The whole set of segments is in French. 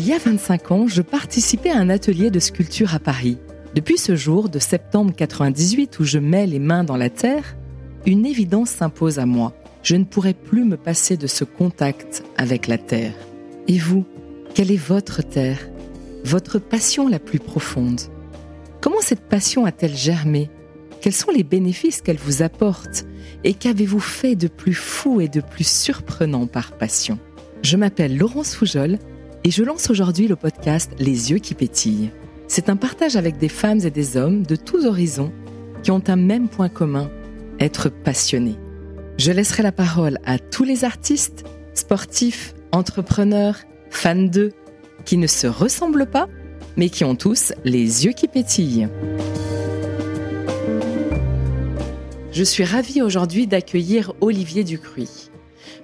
Il y a 25 ans, je participais à un atelier de sculpture à Paris. Depuis ce jour de septembre 98 où je mets les mains dans la terre, une évidence s'impose à moi. Je ne pourrai plus me passer de ce contact avec la terre. Et vous, quelle est votre terre? Votre passion la plus profonde? Comment cette passion a-t-elle germé? Quels sont les bénéfices qu'elle vous apporte? Et qu'avez-vous fait de plus fou et de plus surprenant par passion? Je m'appelle Laurence Foujol et je lance aujourd'hui le podcast Les yeux qui pétillent. C'est un partage avec des femmes et des hommes de tous horizons qui ont un même point commun, être passionnés. Je laisserai la parole à tous les artistes, sportifs, entrepreneurs, fans d'eux, qui ne se ressemblent pas, mais qui ont tous les yeux qui pétillent. Je suis ravie aujourd'hui d'accueillir Olivier Ducruy.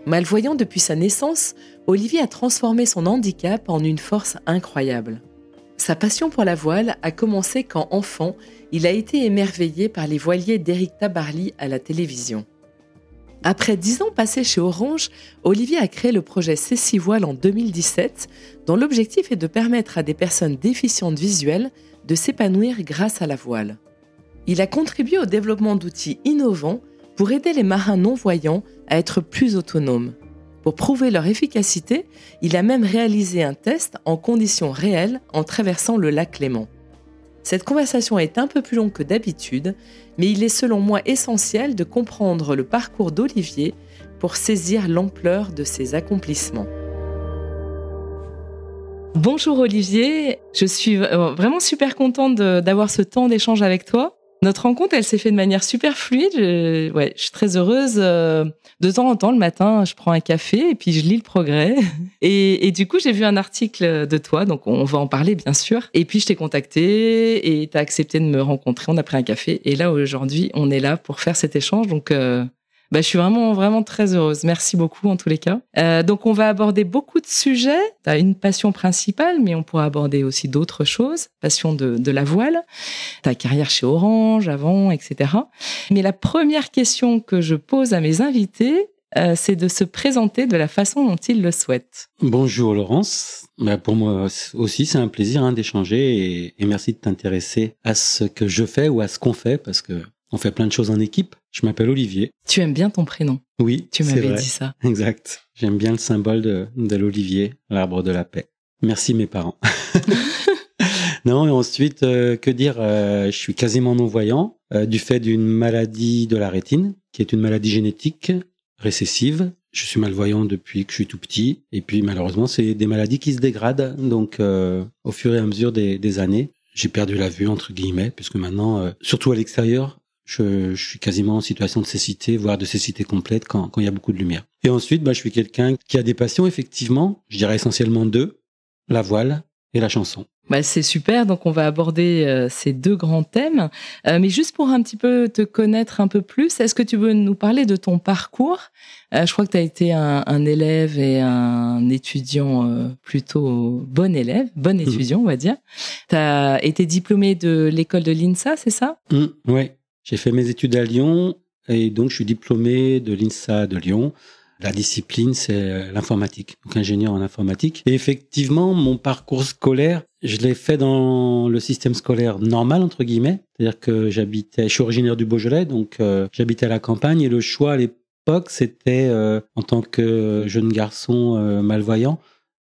Malvoyant depuis sa naissance, Olivier a transformé son handicap en une force incroyable. Sa passion pour la voile a commencé quand enfant, il a été émerveillé par les voiliers d'Éric Tabarly à la télévision. Après dix ans passés chez Orange, Olivier a créé le projet Cécile Voile en 2017, dont l'objectif est de permettre à des personnes déficientes visuelles de s'épanouir grâce à la voile. Il a contribué au développement d'outils innovants pour aider les marins non-voyants à être plus autonomes. Pour prouver leur efficacité, il a même réalisé un test en conditions réelles en traversant le lac Léman. Cette conversation est un peu plus longue que d'habitude, mais il est selon moi essentiel de comprendre le parcours d'Olivier pour saisir l'ampleur de ses accomplissements. Bonjour Olivier, je suis vraiment super contente d'avoir ce temps d'échange avec toi. Notre rencontre, elle s'est faite de manière super fluide. Je, ouais, je suis très heureuse. Euh, de temps en temps, le matin, je prends un café et puis je lis le progrès. Et, du coup, j'ai vu un article de toi, donc on va en parler bien sûr. Et puis je t'ai contacté et tu as accepté de me rencontrer. On a pris un café et là aujourd'hui, on est là pour faire cet échange. Donc euh, bah, je suis vraiment, vraiment très heureuse. Merci beaucoup en tous les cas. Euh, donc, on va aborder beaucoup de sujets. Tu as une passion principale, mais on pourra aborder aussi d'autres choses. Passion de, la voile, ta carrière chez Orange avant, etc. Mais la première question que je pose à mes invités, euh, c'est de se présenter de la façon dont ils le souhaitent. Bonjour Laurence. Bah pour moi aussi, c'est un plaisir hein, d'échanger et, et merci de t'intéresser à ce que je fais ou à ce qu'on fait parce que on fait plein de choses en équipe. Je m'appelle Olivier. Tu aimes bien ton prénom Oui. Tu m'avais dit ça. Exact. J'aime bien le symbole de, l'Olivier, l'arbre de la paix. Merci mes parents. non, et ensuite, euh, que dire euh, Je suis quasiment non-voyant euh, du fait d'une maladie de la rétine, qui est une maladie génétique récessive. Je suis malvoyant depuis que je suis tout petit. Et puis malheureusement, c'est des maladies qui se dégradent. Donc au fur et à mesure des, des années, j'ai perdu la vue, entre guillemets, puisque maintenant, surtout à l'extérieur, je, je, suis quasiment en situation de cécité, voire de cécité complète quand, quand il y a beaucoup de lumière. Et ensuite, bah, je suis quelqu'un qui a des passions, effectivement, je dirais essentiellement deux, la voile et la chanson. Bah, c'est super, donc on va aborder euh, ces deux grands thèmes. Euh, mais juste pour un petit peu te connaître un peu plus, est-ce que tu veux nous parler de ton parcours? Euh, Je crois que tu as été un, un, élève et un étudiant plutôt bon élève, bon mmh. étudiant on va dire. Tu as été diplômé de l'école de l'INSA, c'est ça? Mmh, Oui, j'ai fait mes études à Lyon et donc je suis diplômé de l'INSA de Lyon. La discipline, c'est euh, l'informatique, donc ingénieur en informatique. Et effectivement, mon parcours scolaire, je l'ai fait dans le système scolaire normal, entre guillemets. C'est-à-dire que j'habitais, je suis originaire du Beaujolais, donc euh, j'habitais à la campagne et le choix à l'époque, c'était, euh, en tant que jeune garçon malvoyant,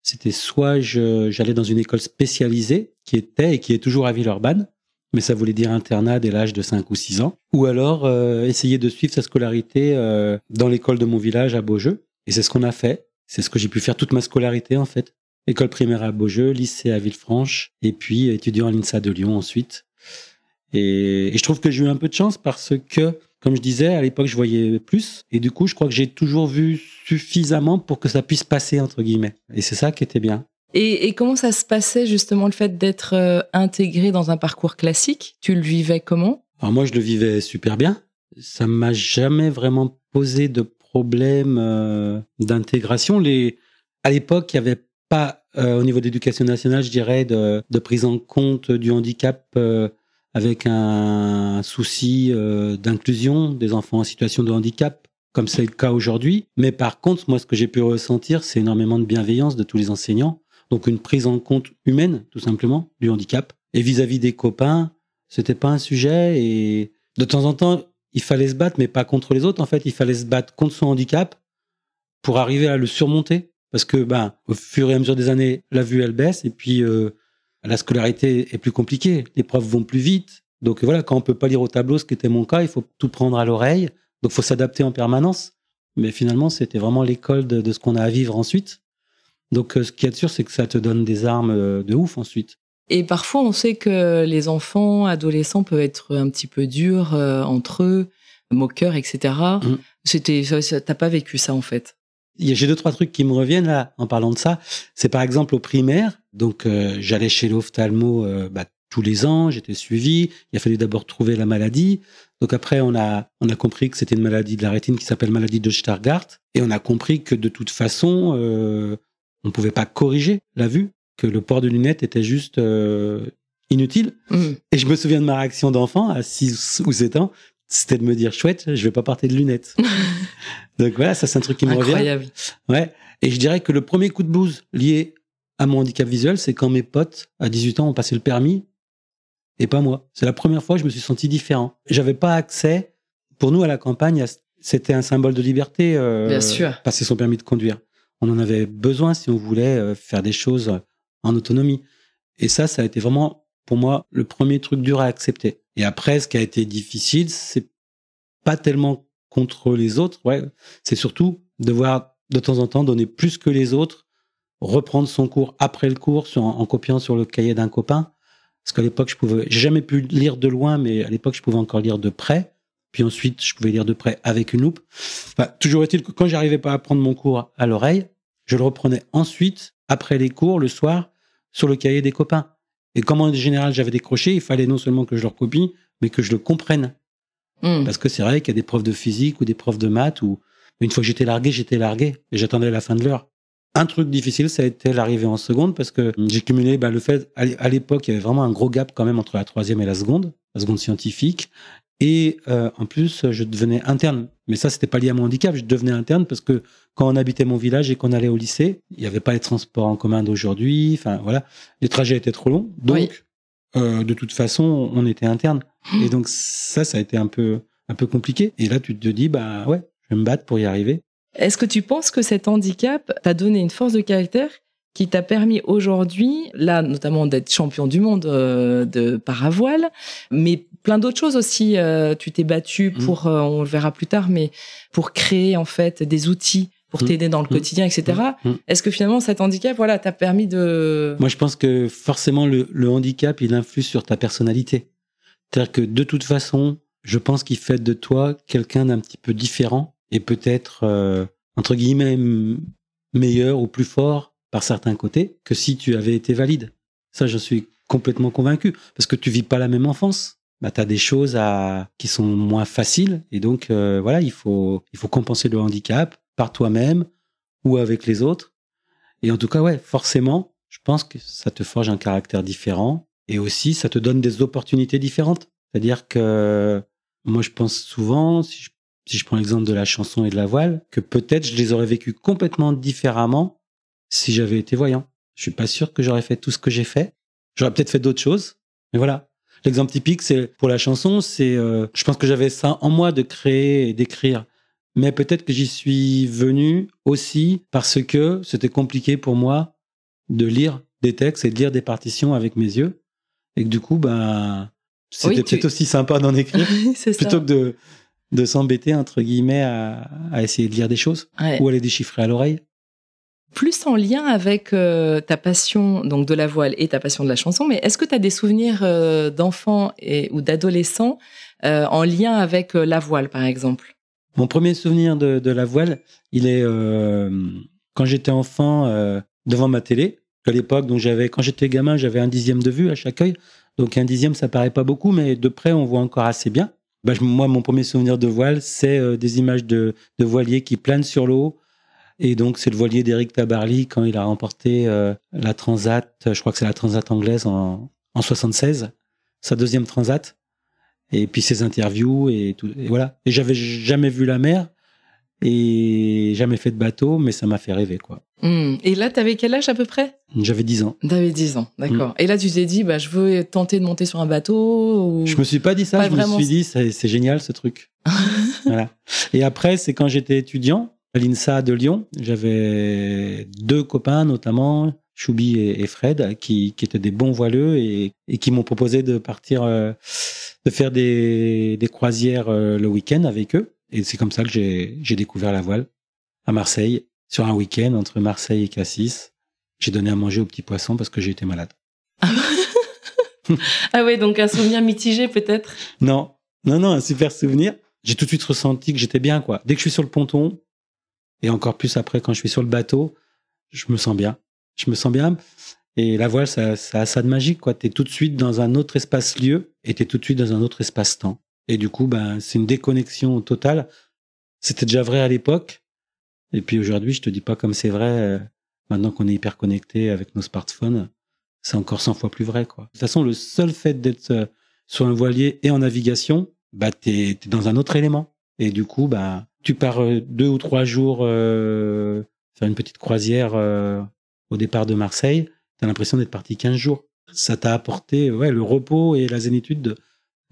c'était soit j'allais dans une école spécialisée qui était et qui est toujours à Villeurbanne, mais ça voulait dire internat dès l'âge de 5 ou 6 ans. Ou alors euh, essayer de suivre sa scolarité euh, dans l'école de mon village à Beaujeu. Et c'est ce qu'on a fait. C'est ce que j'ai pu faire toute ma scolarité en fait. École primaire à Beaujeu, lycée à Villefranche, et puis étudiant à l'INSA de Lyon ensuite. Et, et je trouve que j'ai eu un peu de chance parce que, comme je disais, à l'époque je voyais plus. Et du coup, je crois que j'ai toujours vu suffisamment pour que ça puisse passer, entre guillemets. Et c'est ça qui était bien. Et, comment ça se passait justement le fait d'être euh, intégré dans un parcours classique? Tu le vivais comment? Alors moi, je le vivais super bien. Ça m'a jamais vraiment posé de problème euh, d'intégration. Les... À l'époque, il n'y avait pas, euh, au niveau d'éducation nationale, je dirais, de, de, prise en compte du handicap avec un souci d'inclusion des enfants en situation de handicap comme c'est le cas aujourd'hui. Mais par contre, moi, ce que j'ai pu ressentir, c'est énormément de bienveillance de tous les enseignants Donc une prise en compte humaine, tout simplement, du handicap. Et vis-à-vis des copains, c'était pas un sujet. Et de temps en temps, il fallait se battre, mais pas contre les autres. En fait, il fallait se battre contre son handicap pour arriver à le surmonter. Parce que, ben, au fur et à mesure des années, la vue, elle baisse. Et puis, euh, la scolarité est plus compliquée. Les profs vont plus vite. Donc voilà, quand on peut pas lire au tableau, ce qui était mon cas, il faut tout prendre à l'oreille. Donc, faut s'adapter en permanence. Mais finalement, c'était vraiment l'école de, ce qu'on a à vivre ensuite. Donc, euh, ce qui est sûr, c'est que ça te donne des armes euh, de ouf ensuite. Et parfois, on sait que les enfants, adolescents peuvent être un petit peu durs euh, entre eux, moqueurs, etc. Mmh. C'était, t'as pas vécu ça en fait? J'ai deux trois trucs qui me reviennent là en parlant de ça. C'est par exemple au primaire, donc j'allais chez l'ophtalmo bah, tous les ans, j'étais suivi. Il a fallu d'abord trouver la maladie. Donc après, on a, on a compris que c'était une maladie de la rétine qui s'appelle maladie de Stargardt. Et on a compris que de toute façon, on ne pouvait pas corriger la vue, que le port de lunettes était juste euh, inutile. Mm. Et je me souviens de ma réaction d'enfant à 6 ou 7 ans, c'était de me dire chouette, je vais pas porter de lunettes. Donc voilà, ça c'est un truc qui me Incroyable. revient. Ouais. Et je dirais que le premier coup de blues lié à mon handicap visuel, c'est quand mes potes à 18 ans ont passé le permis et pas moi. C'est la première fois que je me suis senti différent. J'avais pas accès. Pour nous, à la campagne, c'était un symbole de liberté. Euh, Bien sûr. Passer son permis de conduire. On en avait besoin si on voulait euh, faire des choses en autonomie. Et ça, ça a été vraiment, pour moi, le premier truc dur à accepter. Et après, ce qui a été difficile, c'est pas tellement contre les autres. Ouais, c'est surtout devoir de temps en temps donner plus que les autres, reprendre son cours après le cours en copiant sur le cahier d'un copain parce qu'à l'époque, je pouvais, j'ai jamais pu lire de loin, mais à l'époque, je pouvais encore lire de près. Puis ensuite, je pouvais lire de près avec une loupe. toujours est-il que quand j'arrivais pas à prendre mon cours à l'oreille, je le reprenais ensuite, après les cours, le soir, sur le cahier des copains. Et comme en général, j'avais décroché, il fallait non seulement que je le recopie, mais que je le comprenne. Hmm. Parce que c'est vrai qu'il y a des profs de physique ou des profs de maths où, une fois que j'étais largué, j'étais largué. Et j'attendais la fin de l'heure. Un truc difficile, ça a été l'arrivée en seconde parce que j'ai cumulé bah, le fait, à l'époque, il y avait vraiment un gros gap quand même entre la troisième et la seconde, la seconde scientifique. Et euh, en plus, je devenais interne. Mais ça, c'était pas lié à mon handicap. Je devenais interne parce que quand on habitait mon village et qu'on allait au lycée, il n'y avait pas les transports en commun d'aujourd'hui. Enfin, voilà. Les trajets étaient trop longs. Donc, euh, de toute façon, on était interne. Et donc, ça, ça a été un peu, un peu compliqué. Et là, tu te dis, bah ouais, je vais me battre pour y arriver. Est-ce que tu penses que cet handicap t'a donné une force de caractère qui t'a permis aujourd'hui, là notamment d'être champion du monde euh, de paravoile, mais plein d'autres choses aussi. Euh, tu t'es battu mmh. pour, euh, on le verra plus tard, mais pour créer en fait des outils pour mmh. t'aider dans le mmh. quotidien, etc. Est-ce que finalement cet handicap, voilà, t'a permis de... Moi, je pense que forcément le, le handicap, il influe sur ta personnalité. C'est-à-dire que de toute façon, je pense qu'il fait de toi quelqu'un d'un petit peu différent et peut-être, euh, entre guillemets, meilleur ou plus fort par certains côtés que si tu avais été valide. Ça, je suis complètement convaincu. Parce que tu vis pas la même enfance. Bah, tu as des choses à, qui sont moins faciles. Et donc, euh, voilà, il faut, il faut compenser le handicap par toi-même ou avec les autres. Et en tout cas, ouais, forcément, je pense que ça te forge un caractère différent. Et aussi, ça te donne des opportunités différentes. C'est-à-dire que moi, je pense souvent, si je si je prends l'exemple de la chanson et de la voile, que peut-être je les aurais vécus complètement différemment si j'avais été voyant. Je suis pas sûr que j'aurais fait tout ce que j'ai fait. J'aurais peut-être fait d'autres choses, mais voilà. L'exemple typique, c'est pour la chanson, c'est, euh, je pense que j'avais ça en moi de créer et d'écrire, mais peut-être que j'y suis venu aussi parce que c'était compliqué pour moi de lire des textes et de lire des partitions avec mes yeux, et que du coup, ben, c'était peut-être aussi sympa d'en écrire plutôt que de de s'embêter, entre guillemets, à, essayer de lire des choses ou à les déchiffrer à l'oreille plus en lien avec euh, ta passion donc de la voile et ta passion de la chanson, mais est-ce que tu as des souvenirs euh, d'enfants ou d'adolescents euh, en lien avec la voile, par exemple? Mon premier souvenir de, la voile, il est quand j'étais enfant devant ma télé. À l'époque, j'avais, quand j'étais gamin, j'avais un dixième de vue à chaque œil. Donc un dixième, ça paraît pas beaucoup, mais de près, on voit encore assez bien. Bah, moi, mon premier souvenir de voile, c'est des images de, de, voiliers qui planent sur l'eau. Et donc, c'est le voilier d'Eric Tabarly quand il a remporté euh, la Transat, je crois que c'est la Transat anglaise en, en 76, sa deuxième Transat. Et puis ses interviews et tout. Et voilà. Et j'avais jamais vu la mer et jamais fait de bateau, mais ça m'a fait rêver, quoi. Hmm. Et là, t'avais quel âge à peu près? J'avais 10 ans. T'avais 10 ans, d'accord. Et là, tu t'es dit, bah, je veux tenter de monter sur un bateau ou... Je me suis pas dit ça, Pas je vraiment. me suis dit, c'est c'est génial ce truc. voilà. Et après, c'est quand j'étais étudiant à l'INSA de Lyon, j'avais deux copains, notamment Choubi et, Fred, qui, qui étaient des bons voileux et, et qui m'ont proposé de partir, euh, de faire des, des croisières euh, le week-end avec eux. Et c'est comme ça que j'ai découvert la voile à Marseille, sur un week-end entre Marseille et Cassis. J'ai donné à manger aux petits poissons parce que j'ai été malade. Ah ouais, donc un souvenir mitigé peut-être? Non, non, non, un super souvenir. J'ai tout de suite ressenti que j'étais bien, quoi. Dès que je suis sur le ponton, et encore plus après quand je suis sur le bateau, je me sens bien. Je me sens bien. Et la voile, ça, ça a ça de magique, quoi. T'es tout de suite dans un autre espace-lieu et t'es tout de suite dans un autre espace-temps. Et du coup, ben, c'est une déconnexion totale. C'était déjà vrai à l'époque. Et puis aujourd'hui, je te dis pas comme c'est vrai, euh, maintenant qu'on est hyper connecté avec nos smartphones, c'est encore 100 fois plus vrai, quoi. De toute façon, le seul fait d'être euh, sur un voilier et en navigation, bah, t'es es dans un autre élément. Et du coup, bah, tu pars euh, deux ou trois jours euh, faire une petite croisière euh, au départ de Marseille, t'as l'impression d'être parti 15 jours. Ça t'a apporté ouais, le repos et la zénitude de,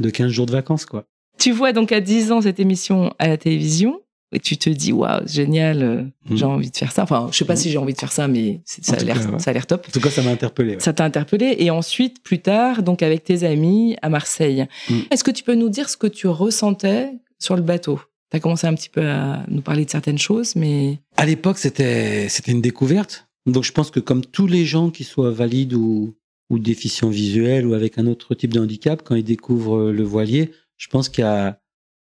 de 15 jours de vacances, quoi. Tu vois donc à 10 ans cette émission à la télévision et tu te dis waouh génial euh, Mm. j'ai envie de faire ça enfin je sais pas Mm. si j'ai envie de faire ça mais ça a l'air cas, ouais. ça a l'air top En tout cas, ça m'a interpellé. ouais. ça t'a interpellé et ensuite plus tard donc avec tes amis à Marseille Mm. est-ce que tu peux nous dire ce que tu ressentais sur le bateau? Tu as commencé un petit peu à nous parler de certaines choses mais À l'époque, c'était une découverte. Donc, je pense que comme tous les gens qui soient valides ou, ou déficients visuels ou avec un autre type de handicap, quand ils découvrent le voilier, je pense qu'il y a,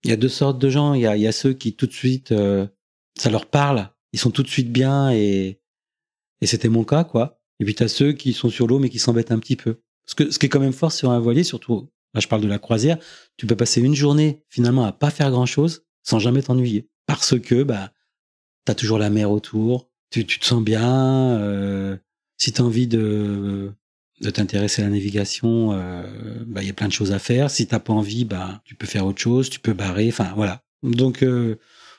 y a deux sortes de gens. Il y a, il y a ceux qui tout de suite, euh, ça leur parle, ils sont tout de suite bien et, et c'était mon cas, quoi. Et puis, tu as ceux qui sont sur l'eau mais qui s'embêtent un petit peu. Parce que ce qui est quand même fort sur un voilier, surtout, là, je parle de la croisière, tu peux passer une journée finalement à pas faire grand chose sans jamais t'ennuyer. Parce que, bah, t'as toujours la mer autour, tu, tu te sens bien. Euh, si t'as envie de, de t'intéresser à la navigation, euh, bah, il y a plein de choses à faire. Si t'as pas envie, bah, tu peux faire autre chose, tu peux barrer. Enfin, voilà. Donc, euh,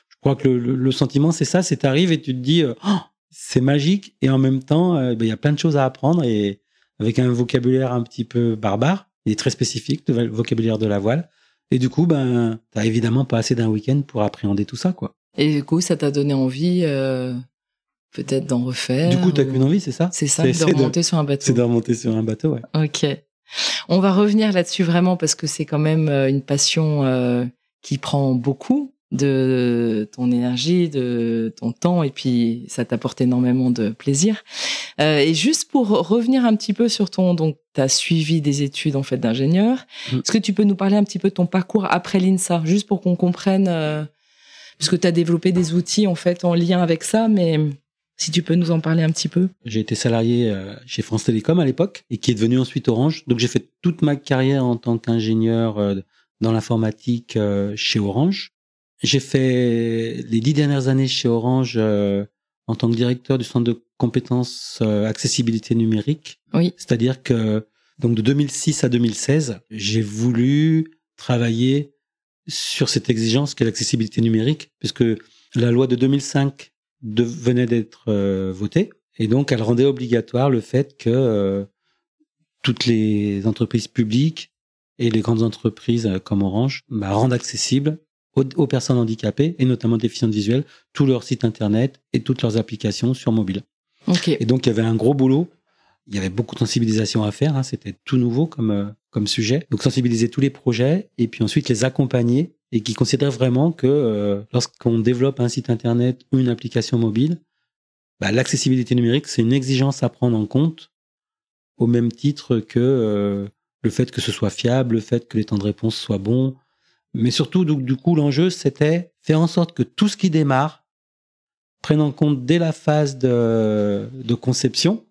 je crois que le, sentiment, c'est ça. C'est t'arrives et tu te dis, Oh, c'est magique. Et en même temps, euh, bah, il y a plein de choses à apprendre et avec un vocabulaire un petit peu barbare et très spécifique, le vocabulaire de la voile. Et du coup, ben, t'as évidemment pas assez d'un week-end pour appréhender tout ça, quoi. et du coup ça t'a donné envie euh, peut-être d'en refaire Du coup, t'as ou- qu'une envie, c'est ça? C'est ça C'est- de c'est de- remonter sur un bateau C'est de remonter sur un bateau, ouais. Ok. On va revenir là-dessus vraiment parce que c'est quand même euh, une passion euh, qui prend beaucoup de ton énergie, de ton temps et puis ça t'apporte énormément de plaisir. Euh, et juste pour revenir un petit peu sur ton donc tu as suivi des études en fait d'ingénieur. Mm. Est-ce que tu peux nous parler un petit peu de ton parcours après l'INSA juste pour qu'on comprenne euh, puisque tu as développé des outils en fait en lien avec ça mais si tu peux nous en parler un petit peu. J'ai été salarié euh, chez France Télécom à l'époque et qui est devenu ensuite Orange. Donc j'ai fait toute ma carrière en tant qu'ingénieur dans l'informatique chez Orange. J'ai fait les dix dernières années chez Orange euh, en tant que directeur du centre de compétences euh, accessibilité numérique. Oui. C'est-à-dire que donc de 2006 à 2016, j'ai voulu travailler sur cette exigence qu'est l'accessibilité numérique, puisque la loi de 2005 de- venait d'être euh, votée, et donc elle rendait obligatoire le fait que euh, toutes les entreprises publiques et les grandes entreprises euh, comme Orange bah, rendent accessible aux, aux personnes handicapées, et notamment déficientes visuelles, tous leurs sites internet et toutes leurs applications sur mobile. Et donc, il y avait un gros boulot. Il y avait beaucoup de sensibilisation à faire. hein. C'était tout nouveau comme, euh, comme sujet. Donc, sensibiliser tous les projets et puis ensuite les accompagner et qui considèrent vraiment que euh, lorsqu'on développe un site internet ou une application mobile, bah, l'accessibilité numérique, c'est une exigence à prendre en compte au même titre que euh, le fait que ce soit fiable, le fait que les temps de réponse soient bons. Mais surtout, du coup, l'enjeu, c'était faire en sorte que tout ce qui démarre prenne en compte dès la phase de, conception,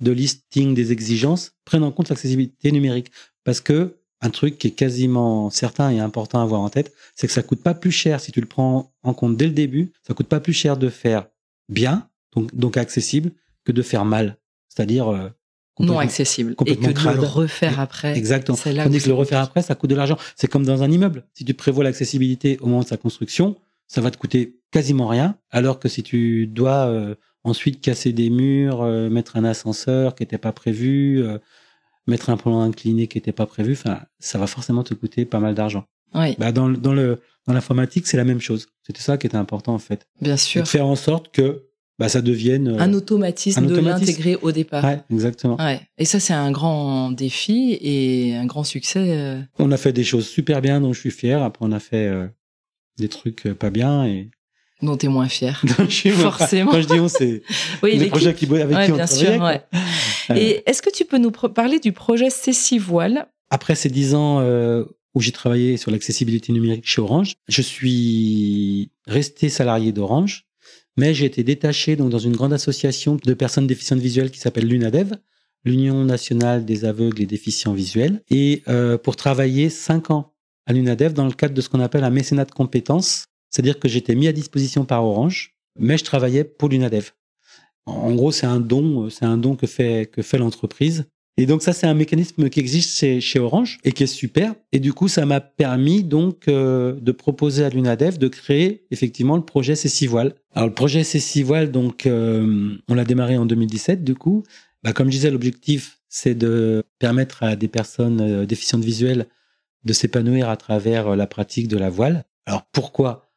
de listing des exigences, prenne en compte l'accessibilité numérique. Parce que un truc qui est quasiment certain et important à avoir en tête, c'est que ça coûte pas plus cher si tu le prends en compte dès le début. Ça coûte pas plus cher de faire bien, donc, donc accessible, que de faire mal. C'est-à-dire euh, non accessible et que de crade. le refaire après. Exactement. c'est là Tandis que le refaire après, ça coûte de l'argent. C'est comme dans un immeuble. Si tu prévois l'accessibilité au moment de sa construction, ça va te coûter quasiment rien. Alors que si tu dois euh, ensuite casser des murs, euh, mettre un ascenseur qui n'était pas prévu, euh, mettre un plan incliné qui n'était pas prévu, enfin, ça va forcément te coûter pas mal d'argent. Oui, Bah, dans, le- dans le dans l'informatique, c'est la même chose. C'était ça qui était important en fait, bien sûr. de faire en sorte que bah, ça devienne. euh, Un automatisme un de l'intégrer au départ. ouais, exactement. Ouais. Et ça, c'est un grand défi et un grand succès. euh. On a fait des choses super bien, dont je suis fier. Après, on a fait euh, des trucs pas bien et dont tu es moins fier. je suis- Forcément. Quand je dis on, c'est Oui, les projets qui, avec Ouais, qui on bien travaillait. sûr. ouais. Et est-ce que tu peux nous parler du projet C6 Voile Après ces dix ans euh, où j'ai travaillé sur l'accessibilité numérique chez Orange, je suis resté salarié d'Orange, mais j'ai été détaché donc dans une grande association de personnes déficientes visuelles qui s'appelle l'UNADEV, l'Union nationale des aveugles et déficients visuels, et euh, pour travailler cinq ans à l'UNADEV dans le cadre de ce qu'on appelle un mécénat de compétences, c'est-à-dire que j'étais mis à disposition par Orange, mais je travaillais pour l'UNADEV. En gros, c'est un don, c'est un don que fait que fait l'entreprise et donc ça, c'est un mécanisme qui existe chez, Orange et qui est super. Et du coup, ça m'a permis donc euh, de proposer à l'UNADEF de créer effectivement le projet C6 Voile. Alors le projet C6 Voile, donc euh, on l'a démarré en 2017. Du coup, bah, comme je disais, l'objectif c'est de permettre à des personnes euh, déficientes visuelles de s'épanouir à travers euh, la pratique de la voile. Alors pourquoi?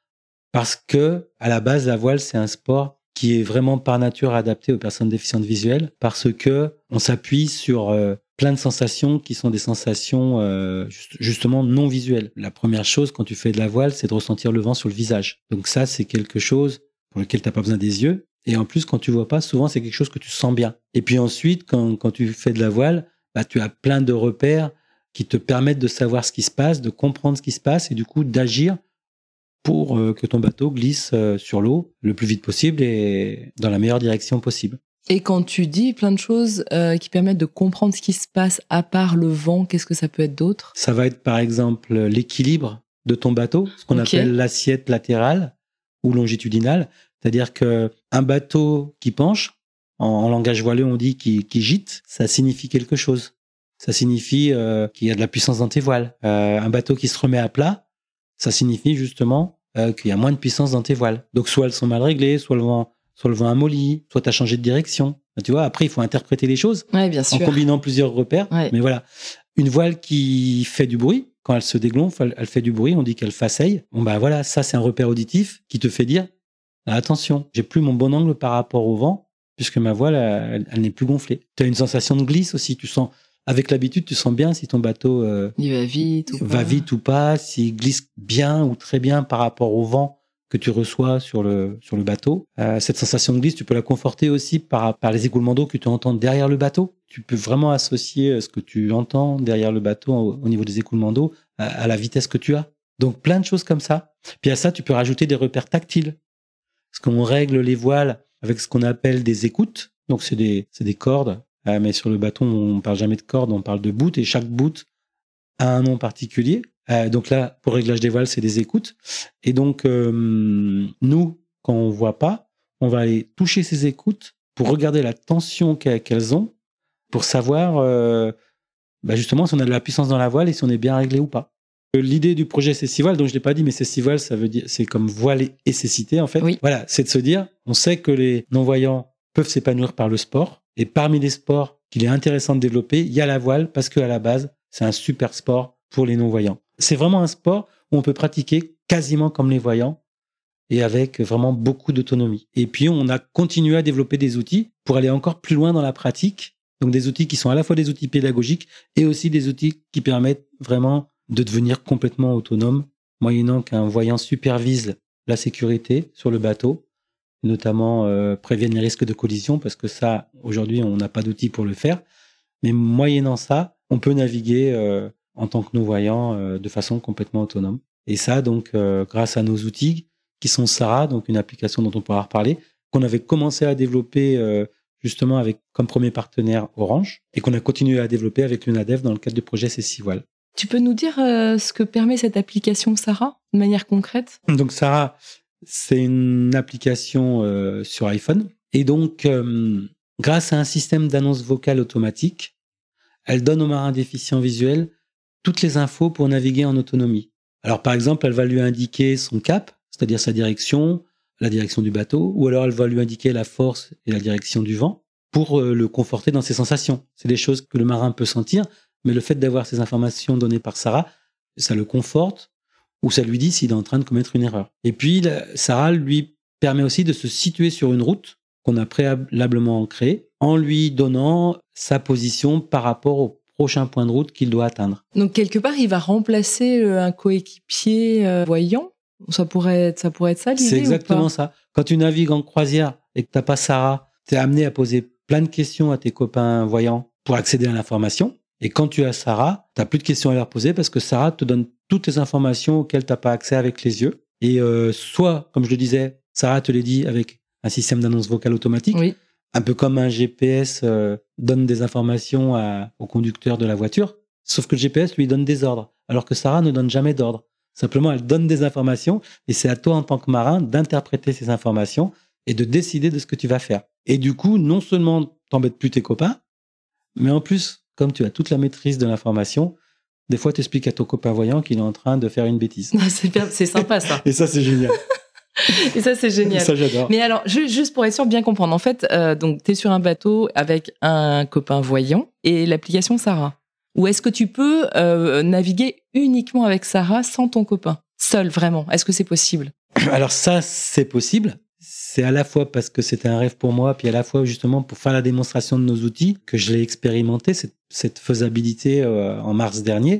Parce que à la base, la voile c'est un sport qui est vraiment par nature adapté aux personnes déficientes visuelles parce que on s'appuie sur euh, plein de sensations qui sont des sensations euh, juste- justement non visuelles. La première chose quand tu fais de la voile, c'est de ressentir le vent sur le visage. Donc ça, c'est quelque chose pour lequel tu n'as pas besoin des yeux. Et en plus, quand tu vois pas, souvent c'est quelque chose que tu sens bien. Et puis ensuite, quand, quand tu fais de la voile, bah, tu as plein de repères qui te permettent de savoir ce qui se passe, de comprendre ce qui se passe et du coup d'agir pour euh, que ton bateau glisse euh, sur l'eau le plus vite possible et dans la meilleure direction possible. Et quand tu dis plein de choses euh, qui permettent de comprendre ce qui se passe à part le vent, qu'est-ce que ça peut être d'autre? Ça va être par exemple l'équilibre de ton bateau, ce qu'on appelle l'assiette latérale ou longitudinale. C'est-à-dire que un bateau qui penche, en, en langage voilé on dit qui, qui gîte, ça signifie quelque chose. Ça signifie euh, qu'il y a de la puissance dans tes voiles. Euh, un bateau qui se remet à plat, ça signifie justement euh, qu'il y a moins de puissance dans tes voiles. Donc soit elles sont mal réglées, soit le vent, soit le vent amolli, soit tu as changé de direction. Tu vois, après il faut interpréter les choses Ouais, bien en combinant plusieurs repères. Ouais. Mais voilà, une voile qui fait du bruit, quand elle se dégonfle, elle, elle fait du bruit, on dit qu'elle faceille. Bon bah voilà, ça c'est un repère auditif qui te fait dire ah, attention, j'ai plus mon bon angle par rapport au vent puisque ma voile elle, elle n'est plus gonflée. Tu as une sensation de glisse aussi, tu sens avec l'habitude, tu sens bien si ton bateau euh, Il va vite. Ou va pas. vite ou pas, s'il glisse bien ou très bien par rapport au vent que tu reçois sur le, sur le bateau. Euh, cette sensation de glisse, tu peux la conforter aussi par, par les écoulements d'eau que tu entends derrière le bateau. Tu peux vraiment associer euh, ce que tu entends derrière le bateau au, au niveau des écoulements d'eau à, à la vitesse que tu as. Donc plein de choses comme ça. Puis à ça, tu peux rajouter des repères tactiles. Parce qu'on règle les voiles avec ce qu'on appelle des écoutes. Donc c'est des, c'est des cordes. Euh, mais sur le bateau, on parle jamais de cordes, on parle de bout. Et chaque bout a un nom particulier. Euh, donc là, pour réglage des voiles, c'est des écoutes. Et donc, euh, nous, quand on voit pas, on va aller toucher ces écoutes pour regarder la tension qu'e- qu'elles ont, pour savoir bah justement si on a de la puissance dans la voile et si on est bien réglé ou pas. L'idée du projet Cécivoile, donc je l'ai pas dit, mais Cécivoile, ça veut dire, c'est comme voile et- et cécité en fait. Oui. Voilà, c'est de se dire, on sait que les non-voyants peuvent s'épanouir par le sport, et parmi les sports qu'il est intéressant de développer, il y a la voile parce qu'à la base, c'est un super sport pour les non-voyants. C'est vraiment un sport où on peut pratiquer quasiment comme les voyants et avec vraiment beaucoup d'autonomie. Et puis, on a continué à développer des outils pour aller encore plus loin dans la pratique. Donc, des outils qui sont à la fois des outils pédagogiques et aussi des outils qui permettent vraiment de devenir complètement autonome, moyennant qu'un voyant supervise la sécurité sur le bateau, notamment euh, prévienne les risques de collision, parce que ça, aujourd'hui, on n'a pas d'outils pour le faire. Mais moyennant ça, on peut naviguer euh, en tant que non-voyant euh, de façon complètement autonome. Et ça, donc, euh, grâce à nos outils qui sont Sarah, donc une application dont on pourra reparler, qu'on avait commencé à développer justement avec comme premier partenaire Orange et qu'on a continué à développer avec l'UNADEF dans le cadre du projet C6 Voile. Tu peux nous dire ce que permet cette application, Sarah, de manière concrète? Donc Sarah, c'est une application euh, sur iPhone et donc euh, grâce à un système d'annonce vocale automatique, elle donne aux marins déficients visuels toutes les infos pour naviguer en autonomie. Alors par exemple, elle va lui indiquer son cap, c'est-à-dire sa direction, la direction du bateau, ou alors elle va lui indiquer la force et la direction du vent pour euh, le conforter dans ses sensations. C'est des choses que le marin peut sentir, mais le fait d'avoir ces informations données par Sarah, ça le conforte ou ça lui dit s'il est en train de commettre une erreur. Et puis, Sarah lui permet aussi de se situer sur une route qu'on a préalablement créée en lui donnant sa position par rapport au prochain point de route qu'il doit atteindre. Donc, quelque part, il va remplacer euh, un coéquipier euh, voyant ça pourrait être ça, pourrait être ça C'est exactement ça. Quand tu navigues en croisière et que tu n'as pas Sarah, tu es amené à poser plein de questions à tes copains voyants pour accéder à l'information. Et quand tu as Sarah, tu n'as plus de questions à leur poser parce que Sarah te donne toutes les informations auxquelles tu n'as pas accès avec les yeux. Et euh, soit, comme je le disais, Sarah te les dit avec un système d'annonce vocale automatique, un peu comme un GPS euh, donne des informations au conducteur de la voiture, sauf que le GPS lui donne des ordres, alors que Sarah ne donne jamais d'ordre. Simplement, elle donne des informations et c'est à toi en tant que marin d'interpréter ces informations et de décider de ce que tu vas faire. Et du coup, non seulement t'embêtes plus tes copains, mais en plus, comme tu as toute la maîtrise de l'information, des fois, tu expliques à ton copain voyant qu'il est en train de faire une bêtise. c'est sympa ça. et ça, c'est génial. Et ça, c'est génial. Ça, j'adore. Mais alors, juste pour être sûr de bien comprendre, en fait, euh, donc, tu es sur un bateau avec un copain voyant et l'application Sarah. Ou est-ce que tu peux euh, naviguer uniquement avec Sarah sans ton copain? Seul, vraiment? Est-ce que c'est possible? Alors ça, c'est possible c'est à la fois parce que c'était un rêve pour moi, puis à la fois justement pour faire la démonstration de nos outils que je l'ai expérimenté, cette, faisabilité euh, en mars dernier.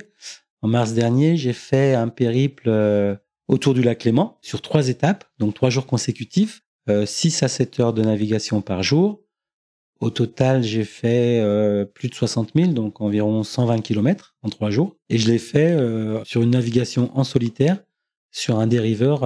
En mars dernier, j'ai fait un périple euh, autour du lac Léman sur trois étapes, donc trois jours consécutifs, euh, 6 à 7 heures de navigation par jour. Au total, j'ai fait euh, plus de 60 000, donc environ 120 km en trois jours. Et je l'ai fait sur une navigation en solitaire sur un dériveur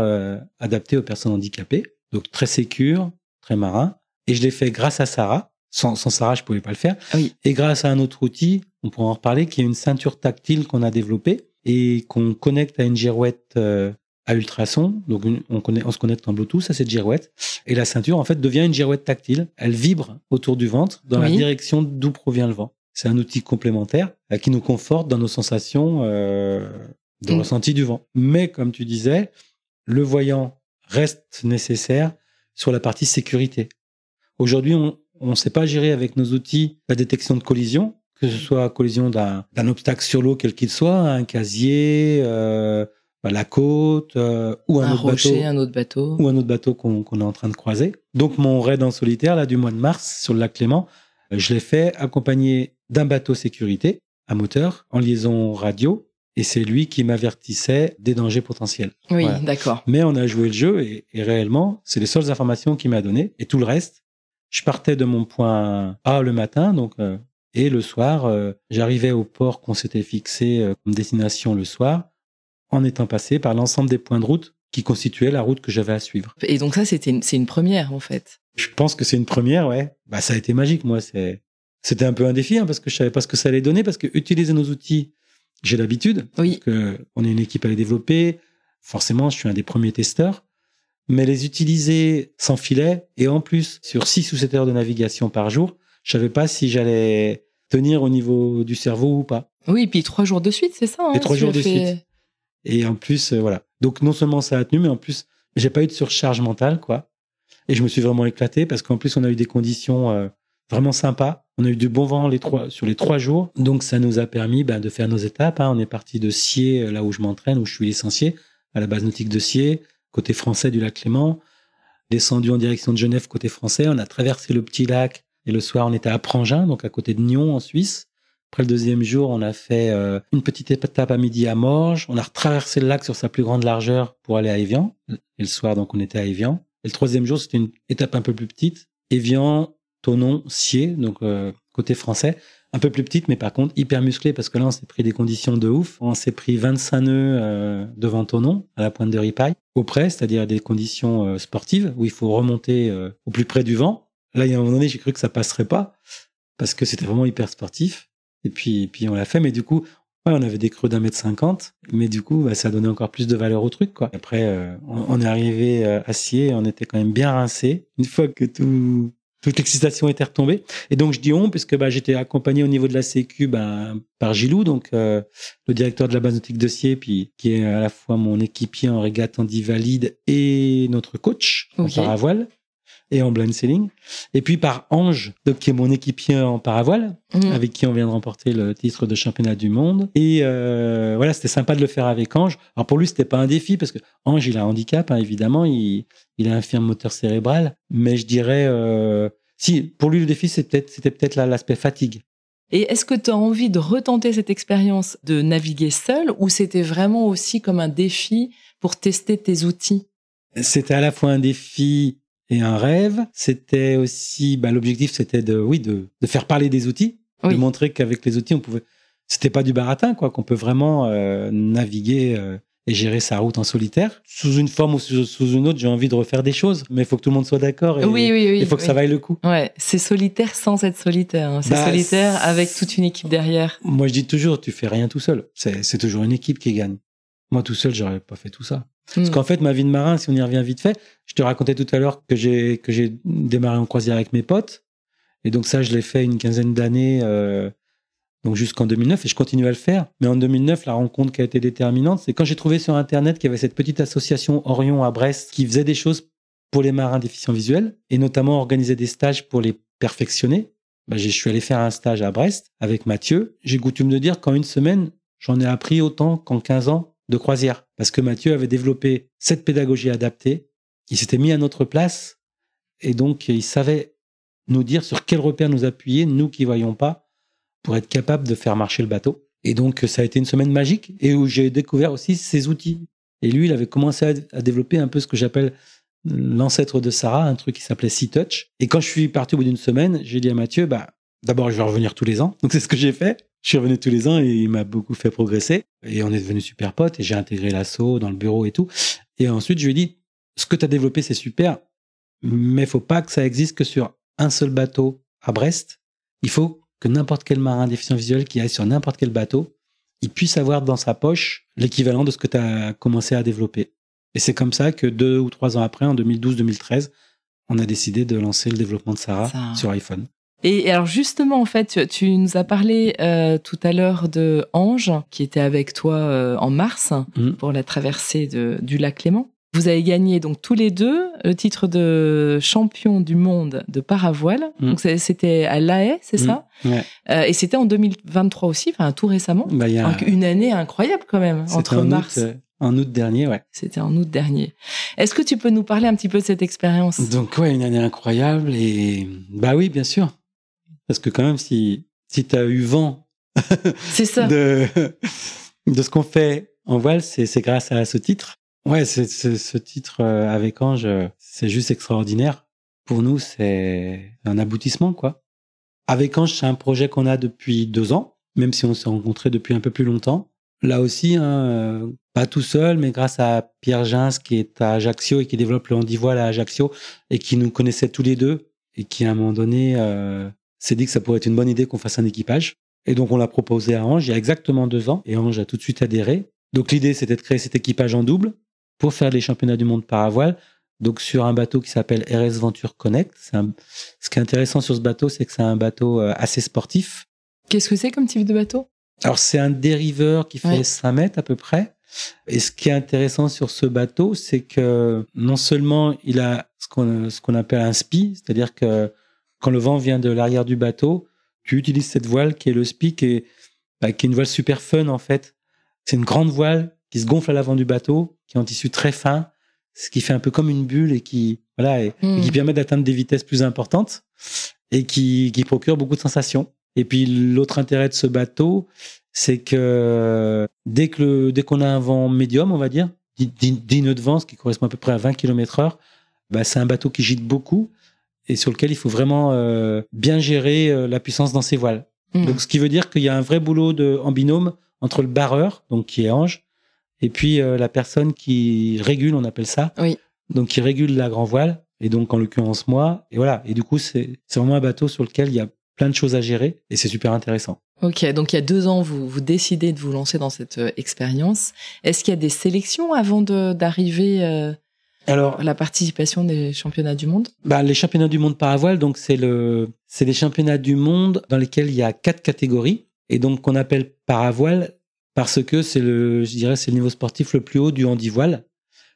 adapté aux personnes handicapées. Donc très sécure, très marin. Et je l'ai fait grâce à Sarah. Sans, Sarah, je pouvais pas le faire. Ah oui. Et grâce à un autre outil, on pourra en reparler, qui est une ceinture tactile qu'on a développée et qu'on connecte à une girouette euh, à ultrasons. Donc on, connaît, on se connecte en Bluetooth à cette girouette. Et la ceinture, en fait, devient une girouette tactile. Elle vibre autour du ventre dans la direction d'où provient le vent. C'est un outil complémentaire euh, qui nous conforte dans nos sensations euh, de mm. ressenti du vent. Mais comme tu disais, le voyant reste nécessaire sur la partie sécurité. Aujourd'hui, on ne sait pas gérer avec nos outils la détection de collision, que ce soit collision d'un obstacle sur l'eau quel qu'il soit, un casier, euh, la côte euh, ou un, autre rocher, bateau, un autre bateau ou un autre bateau qu'on est en train de croiser. Donc mon raid en solitaire là du mois de mars sur le lac Clément, je l'ai fait accompagné d'un bateau sécurité à moteur en liaison radio et c'est lui qui m'avertissait des dangers potentiels. Oui, d'accord. Mais on a joué le jeu et, réellement, c'est les seules informations qu'il m'a données. Et tout le reste, je partais de mon point A le matin, donc euh, et le soir, euh, j'arrivais au port qu'on s'était fixé euh, comme destination le soir, en étant passé par l'ensemble des points de route qui constituaient la route que j'avais à suivre. Et donc ça, c'était c'est une première en fait. Je pense que c'est une première, ouais. Bah ça a été magique, moi. C'est c'était un peu un défi hein, parce que je savais pas ce que ça allait donner parce que utiliser nos outils j'ai l'habitude. Oui. Parce que on est une équipe à les développer. Forcément, je suis un des premiers testeurs. Mais les utiliser sans filet et en plus sur 6 ou 7 heures de navigation par jour, je savais pas si j'allais tenir au niveau du cerveau ou pas. Oui, et puis trois jours de suite, c'est ça. Hein, et trois jours de suite. Et en plus, euh, voilà. Donc non seulement ça a tenu, mais en plus, j'ai pas eu de surcharge mentale, quoi. Et je me suis vraiment éclaté parce qu'en plus, on a eu des conditions euh, vraiment sympa. On a eu du bon vent sur les trois jours. Donc, ça nous a permis ben, de faire nos étapes. Hein. On est parti de Sier, euh, là où je m'entraîne, où je suis licencié, à la base nautique de Sier, côté français du lac Clément. Descendu en direction de Genève, côté français. On a traversé le petit lac. Et le soir, on était à Prangin, donc à côté de Nyon, en Suisse. Après le deuxième jour, on a fait euh, une petite étape à midi à Morges. On a retraversé le lac sur sa plus grande largeur pour aller à Evian. Et le soir, donc, on était à Evian. Et le troisième jour, c'était une étape un peu plus petite. Evian, Tonon, Sier, donc euh, côté français, un peu plus petite, mais par contre hyper musclée parce que là on s'est pris des conditions de ouf. On s'est pris 25 nœuds euh, devant Tonon à la pointe de ripaille, au près, c'est-à-dire des conditions euh, sportives où il faut remonter au plus près du vent. Là, il y a un moment donné, j'ai cru que ça passerait pas parce que c'était vraiment hyper sportif. Et puis, puis on l'a fait, mais du coup, on avait des creux d'un mètre cinquante, mais du coup, bah, ça a donné encore plus de valeur au truc, quoi. Après, on, est arrivé à Sier, on était quand même bien rincé. Une fois que tout toute l'excitation était retombée. Et donc je dis on puisque bah, j'étais accompagné au niveau de la Sécu bah, par Gilou, donc euh, le directeur de la base nautique de puis qui est à la fois mon équipier en régate Andy Valide et notre coach en paravoile et en blind sailing. Et puis par Ange, donc, qui est mon équipier en paravoile, mhm. avec qui on vient de remporter le titre de championnat du monde. Et euh, voilà, c'était sympa de le faire avec Ange. Alors pour lui, c'était pas un défi parce que Ange, il a un handicap, hein, évidemment, il, il a un firme moteur cérébral. Mais je dirais, euh, si pour lui le défi, c'était peut-être, c'était peut-être l'aspect fatigue. Et est-ce que tu as envie de retenter cette expérience de naviguer seul ou c'était vraiment aussi comme un défi pour tester tes outils? C'était à la fois un défi et un rêve. C'était aussi, bah, l'objectif, c'était de, oui, de, de, faire parler des outils, de montrer qu'avec les outils, on pouvait, c'était pas du baratin, quoi, qu'on peut vraiment euh, naviguer euh, et gérer sa route en solitaire. Sous une forme ou sous, une autre, j'ai envie de refaire des choses, mais il faut que tout le monde soit d'accord. Et, oui, oui, oui. Il faut que ça vaille le coup. Ouais, c'est solitaire sans être solitaire. Hein. C'est bah, solitaire avec toute une équipe derrière. Moi, je dis toujours, tu fais rien tout seul. C'est toujours une équipe qui gagne. Moi, tout seul, j'aurais pas fait tout ça. Parce hmm. qu'en fait, ma vie de marin, si on y revient vite fait, je te racontais tout à l'heure que j'ai que j'ai démarré en croisière avec mes potes, et donc ça, je l'ai fait une quinzaine d'années, euh, donc jusqu'en 2009, et je continue à le faire. Mais en 2009, la rencontre qui a été déterminante, c'est quand j'ai trouvé sur internet qu'il y avait cette petite association Orion à Brest qui faisait des choses pour les marins déficients visuels, et notamment organiser des stages pour les perfectionner. Bah, je suis allé faire un stage à Brest avec Mathieu. J'ai coutume de dire qu'en une semaine, j'en ai appris autant qu'en 15 ans de croisière. Parce que Mathieu avait développé cette pédagogie adaptée. Il s'était mis à notre place. Et donc, il savait nous dire sur quel repère nous appuyer, nous qui voyons pas, pour être capable de faire marcher le bateau. Et donc, ça a été une semaine magique et où j'ai découvert aussi ses outils. Et lui, il avait commencé à, développer un peu ce que j'appelle l'ancêtre de Sarah, un truc qui s'appelait Sea Touch. Et quand je suis parti au bout d'une semaine, j'ai dit à Mathieu, bah, d'abord, je vais revenir tous les ans. Donc, c'est ce que j'ai fait. Je suis revenu tous les ans et il m'a beaucoup fait progresser. Et on est devenus super potes et j'ai intégré l'assaut dans le bureau et tout. Et ensuite, je lui ai dit, ce que tu as développé, c'est super, mais il faut pas que ça existe que sur un seul bateau à Brest. Il faut que n'importe quel marin déficient visuel qui aille sur n'importe quel bateau, il puisse avoir dans sa poche l'équivalent de ce que tu as commencé à développer. Et c'est comme ça que deux ou trois ans après, en 2012-2013, on a décidé de lancer le développement de Sarah sur iPhone. Et alors justement, en fait, tu, nous as parlé euh, tout à l'heure de Ange, qui était avec toi euh, en mars mm. pour la traversée de, du lac Clément. Vous avez gagné donc tous les deux le titre de champion du monde de paravoile. Mm. Donc c'était à La Haye, c'est mm. ça? Euh, Et c'était en 2023 aussi, enfin tout récemment. Bah, une année incroyable quand même entre mars. en août dernier, ouais. C'était en août dernier. Est-ce que tu peux nous parler un petit peu de cette expérience? Donc ouais, une année incroyable et bah oui, bien sûr. Parce que quand même, si, si tu as eu vent ça. de, de ce qu'on fait en voile, c'est grâce à ce titre. Ouais, ce titre euh, avec Ange, c'est juste extraordinaire. Pour nous, c'est un aboutissement, quoi. Avec Ange, c'est un projet qu'on a depuis deux ans, même si on s'est rencontrés depuis un peu plus longtemps. Là aussi, hein, euh, pas tout seul, mais grâce à Pierre Jins, qui est à Ajaccio et qui développe le handivoile à Ajaccio et qui nous connaissait tous les deux et qui, à un moment donné, euh, s'est dit que ça pourrait être une bonne idée qu'on fasse un équipage. Et donc, on l'a proposé à Ange il y a exactement deux ans. Et Ange a tout de suite adhéré. Donc, l'idée, c'était de créer cet équipage en double pour faire les championnats du monde par voile. Donc, sur un bateau qui s'appelle RS Venture Connect. Ce qui est intéressant sur ce bateau, c'est que c'est un bateau euh, assez sportif. Qu'est-ce que c'est comme type de bateau? Alors, c'est un dériveur qui fait 5 mètres à peu près. Et ce qui est intéressant sur ce bateau, c'est que non seulement il a ce qu'on ce qu'on appelle un SPI, c'est-à-dire que quand le vent vient de l'arrière du bateau, tu utilises cette voile qui est le SPI, bah, qui est, une voile super fun en fait. C'est une grande voile qui se gonfle à l'avant du bateau, qui est en tissu très fin, ce qui fait un peu comme une bulle et qui voilà et, hmm. qui permet d'atteindre des vitesses plus importantes et qui, qui procure beaucoup de sensations. Et puis l'autre intérêt de ce bateau, c'est que dès que dès qu'on a un vent médium, on va dire, 10 nœuds de vent, ce qui correspond à peu près à 20 km heure, bah, c'est un bateau qui gîte beaucoup et sur lequel il faut vraiment euh, bien gérer euh, la puissance dans ses voiles. Mmh. Donc, ce qui veut dire qu'il y a un vrai boulot de, en binôme entre le barreur, donc qui est Ange, et puis euh, la personne qui régule, on appelle ça. Oui. Donc, qui régule la grand voile, et donc en l'occurrence moi. Et voilà. Et du coup, c'est vraiment un bateau sur lequel il y a plein de choses à gérer, et c'est super intéressant. Ok, donc il y a deux ans, vous, vous décidez de vous lancer dans cette expérience. Est-ce qu'il y a des sélections avant d'arriver Alors, la participation des championnats du monde bah, Les championnats du monde par voile, donc c'est le, c'est des championnats du monde dans lesquels il y a quatre catégories et donc qu'on appelle paravoile parce que c'est le, je dirais, c'est le niveau sportif le plus haut du handivoile.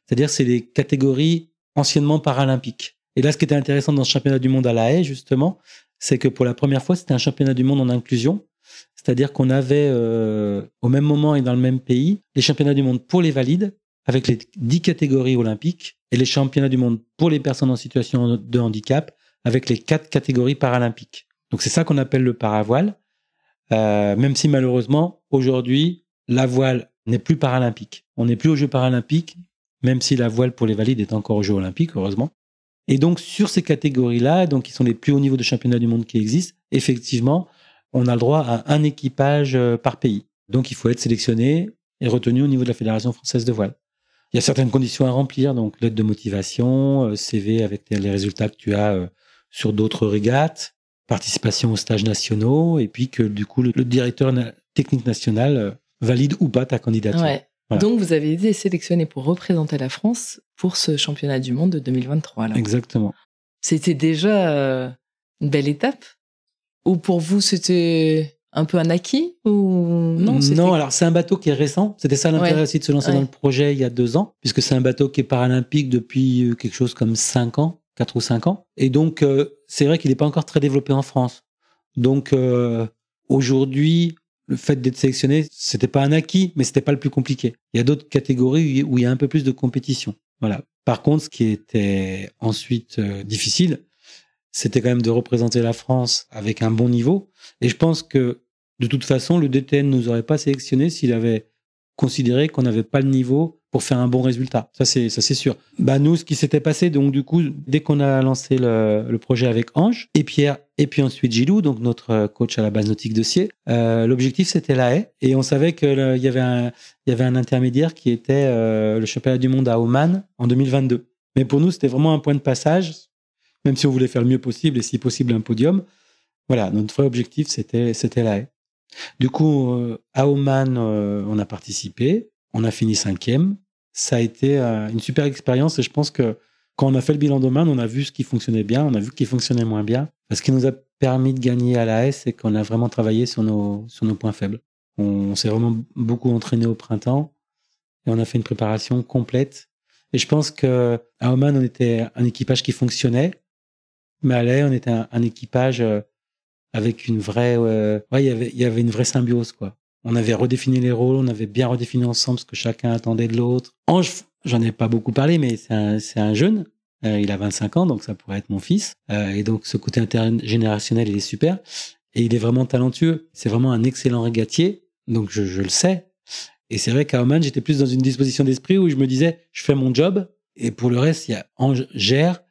C'est-à-dire, c'est les catégories anciennement paralympiques. Et là, ce qui était intéressant dans ce championnat du monde à La Haye, justement, c'est que pour la première fois, c'était un championnat du monde en inclusion. C'est-à-dire qu'on avait euh, au même moment et dans le même pays les championnats du monde pour les valides, avec les dix catégories olympiques, et les championnats du monde pour les personnes en situation de handicap, avec les quatre catégories paralympiques. Donc c'est ça qu'on appelle le paravoile, euh, même si malheureusement, aujourd'hui, la voile n'est plus paralympique. On n'est plus aux Jeux paralympiques, même si la voile pour les valides est encore aux Jeux olympiques, heureusement. Et donc, sur ces catégories-là, donc qui sont les plus hauts niveaux de championnat du monde qui existent, effectivement, on a le droit à un équipage euh, par pays. Donc, il faut être sélectionné et retenu au niveau de la Fédération française de voile. Il y a certaines conditions à remplir, donc lettre de motivation, euh, CV avec les résultats que tu as euh, sur d'autres régates, participation aux stages nationaux, et puis que du coup le, directeur technique national valide ou pas ta candidature. Donc vous avez été sélectionné pour représenter la France pour ce championnat du monde de 2023. Exactement. C'était déjà une belle étape? Ou pour vous c'était un peu un acquis ou non Non, alors c'est un bateau qui est récent. C'était ça l'intérêt aussi de se lancer dans le projet il y a deux ans, puisque c'est un bateau qui est paralympique depuis euh, quelque chose comme cinq ans, quatre ou cinq ans. Et donc euh, c'est vrai qu'il n'est pas encore très développé en France. Donc euh, aujourd'hui, le fait d'être sélectionné, c'était pas un acquis, mais c'était pas le plus compliqué. Il y a d'autres catégories où il y a un peu plus de compétition. Voilà. Par contre, ce qui était ensuite difficile, c'était quand même de représenter la France avec un bon niveau. Et je pense que de toute façon, le DTN nous aurait pas sélectionné s'il avait considéré qu'on n'avait pas le niveau pour faire un bon résultat. Ça, c'est, ça, c'est sûr. Bah, nous, ce qui s'était passé, donc, du coup, dès qu'on a lancé le, projet avec Ange et Pierre, et puis ensuite Gilou, donc notre coach à la base nautique de Sier, euh, l'objectif, c'était la haie. Et on savait qu'il y avait un, il y avait un intermédiaire qui était euh, le championnat du monde à Oman en 2022. Mais pour nous, c'était vraiment un point de passage, même si on voulait faire le mieux possible et si possible un podium. Voilà, notre vrai objectif, c'était, c'était la haie. Du coup, euh, à Oman, euh, on a participé, on a fini cinquième. Ça a été euh, une super expérience et je pense que quand on a fait le bilan d'Oman, on a vu ce qui fonctionnait bien, on a vu ce qui fonctionnait moins bien. Ce qui nous a permis de gagner à la S, c'est qu'on a vraiment travaillé sur nos, points faibles. On, s'est vraiment beaucoup entraîné au printemps et on a fait une préparation complète. Et je pense que à Oman, on était un équipage qui fonctionnait, mais à la on était un équipage avec une vraie, euh, il y avait, une vraie symbiose, quoi. On avait redéfini les rôles, on avait bien redéfini ensemble ce que chacun attendait de l'autre. Ange, j'en ai pas beaucoup parlé, mais c'est un, c'est un jeune. Euh, il a 25 ans, donc ça pourrait être mon fils. Euh, et donc ce côté intergénérationnel, il est super. Et il est vraiment talentueux. C'est vraiment un excellent régatier. Donc je, je le sais. Et c'est vrai qu'à Oman, j'étais plus dans une disposition d'esprit où je me disais, je fais mon job. Et pour le reste, il y a Ange gère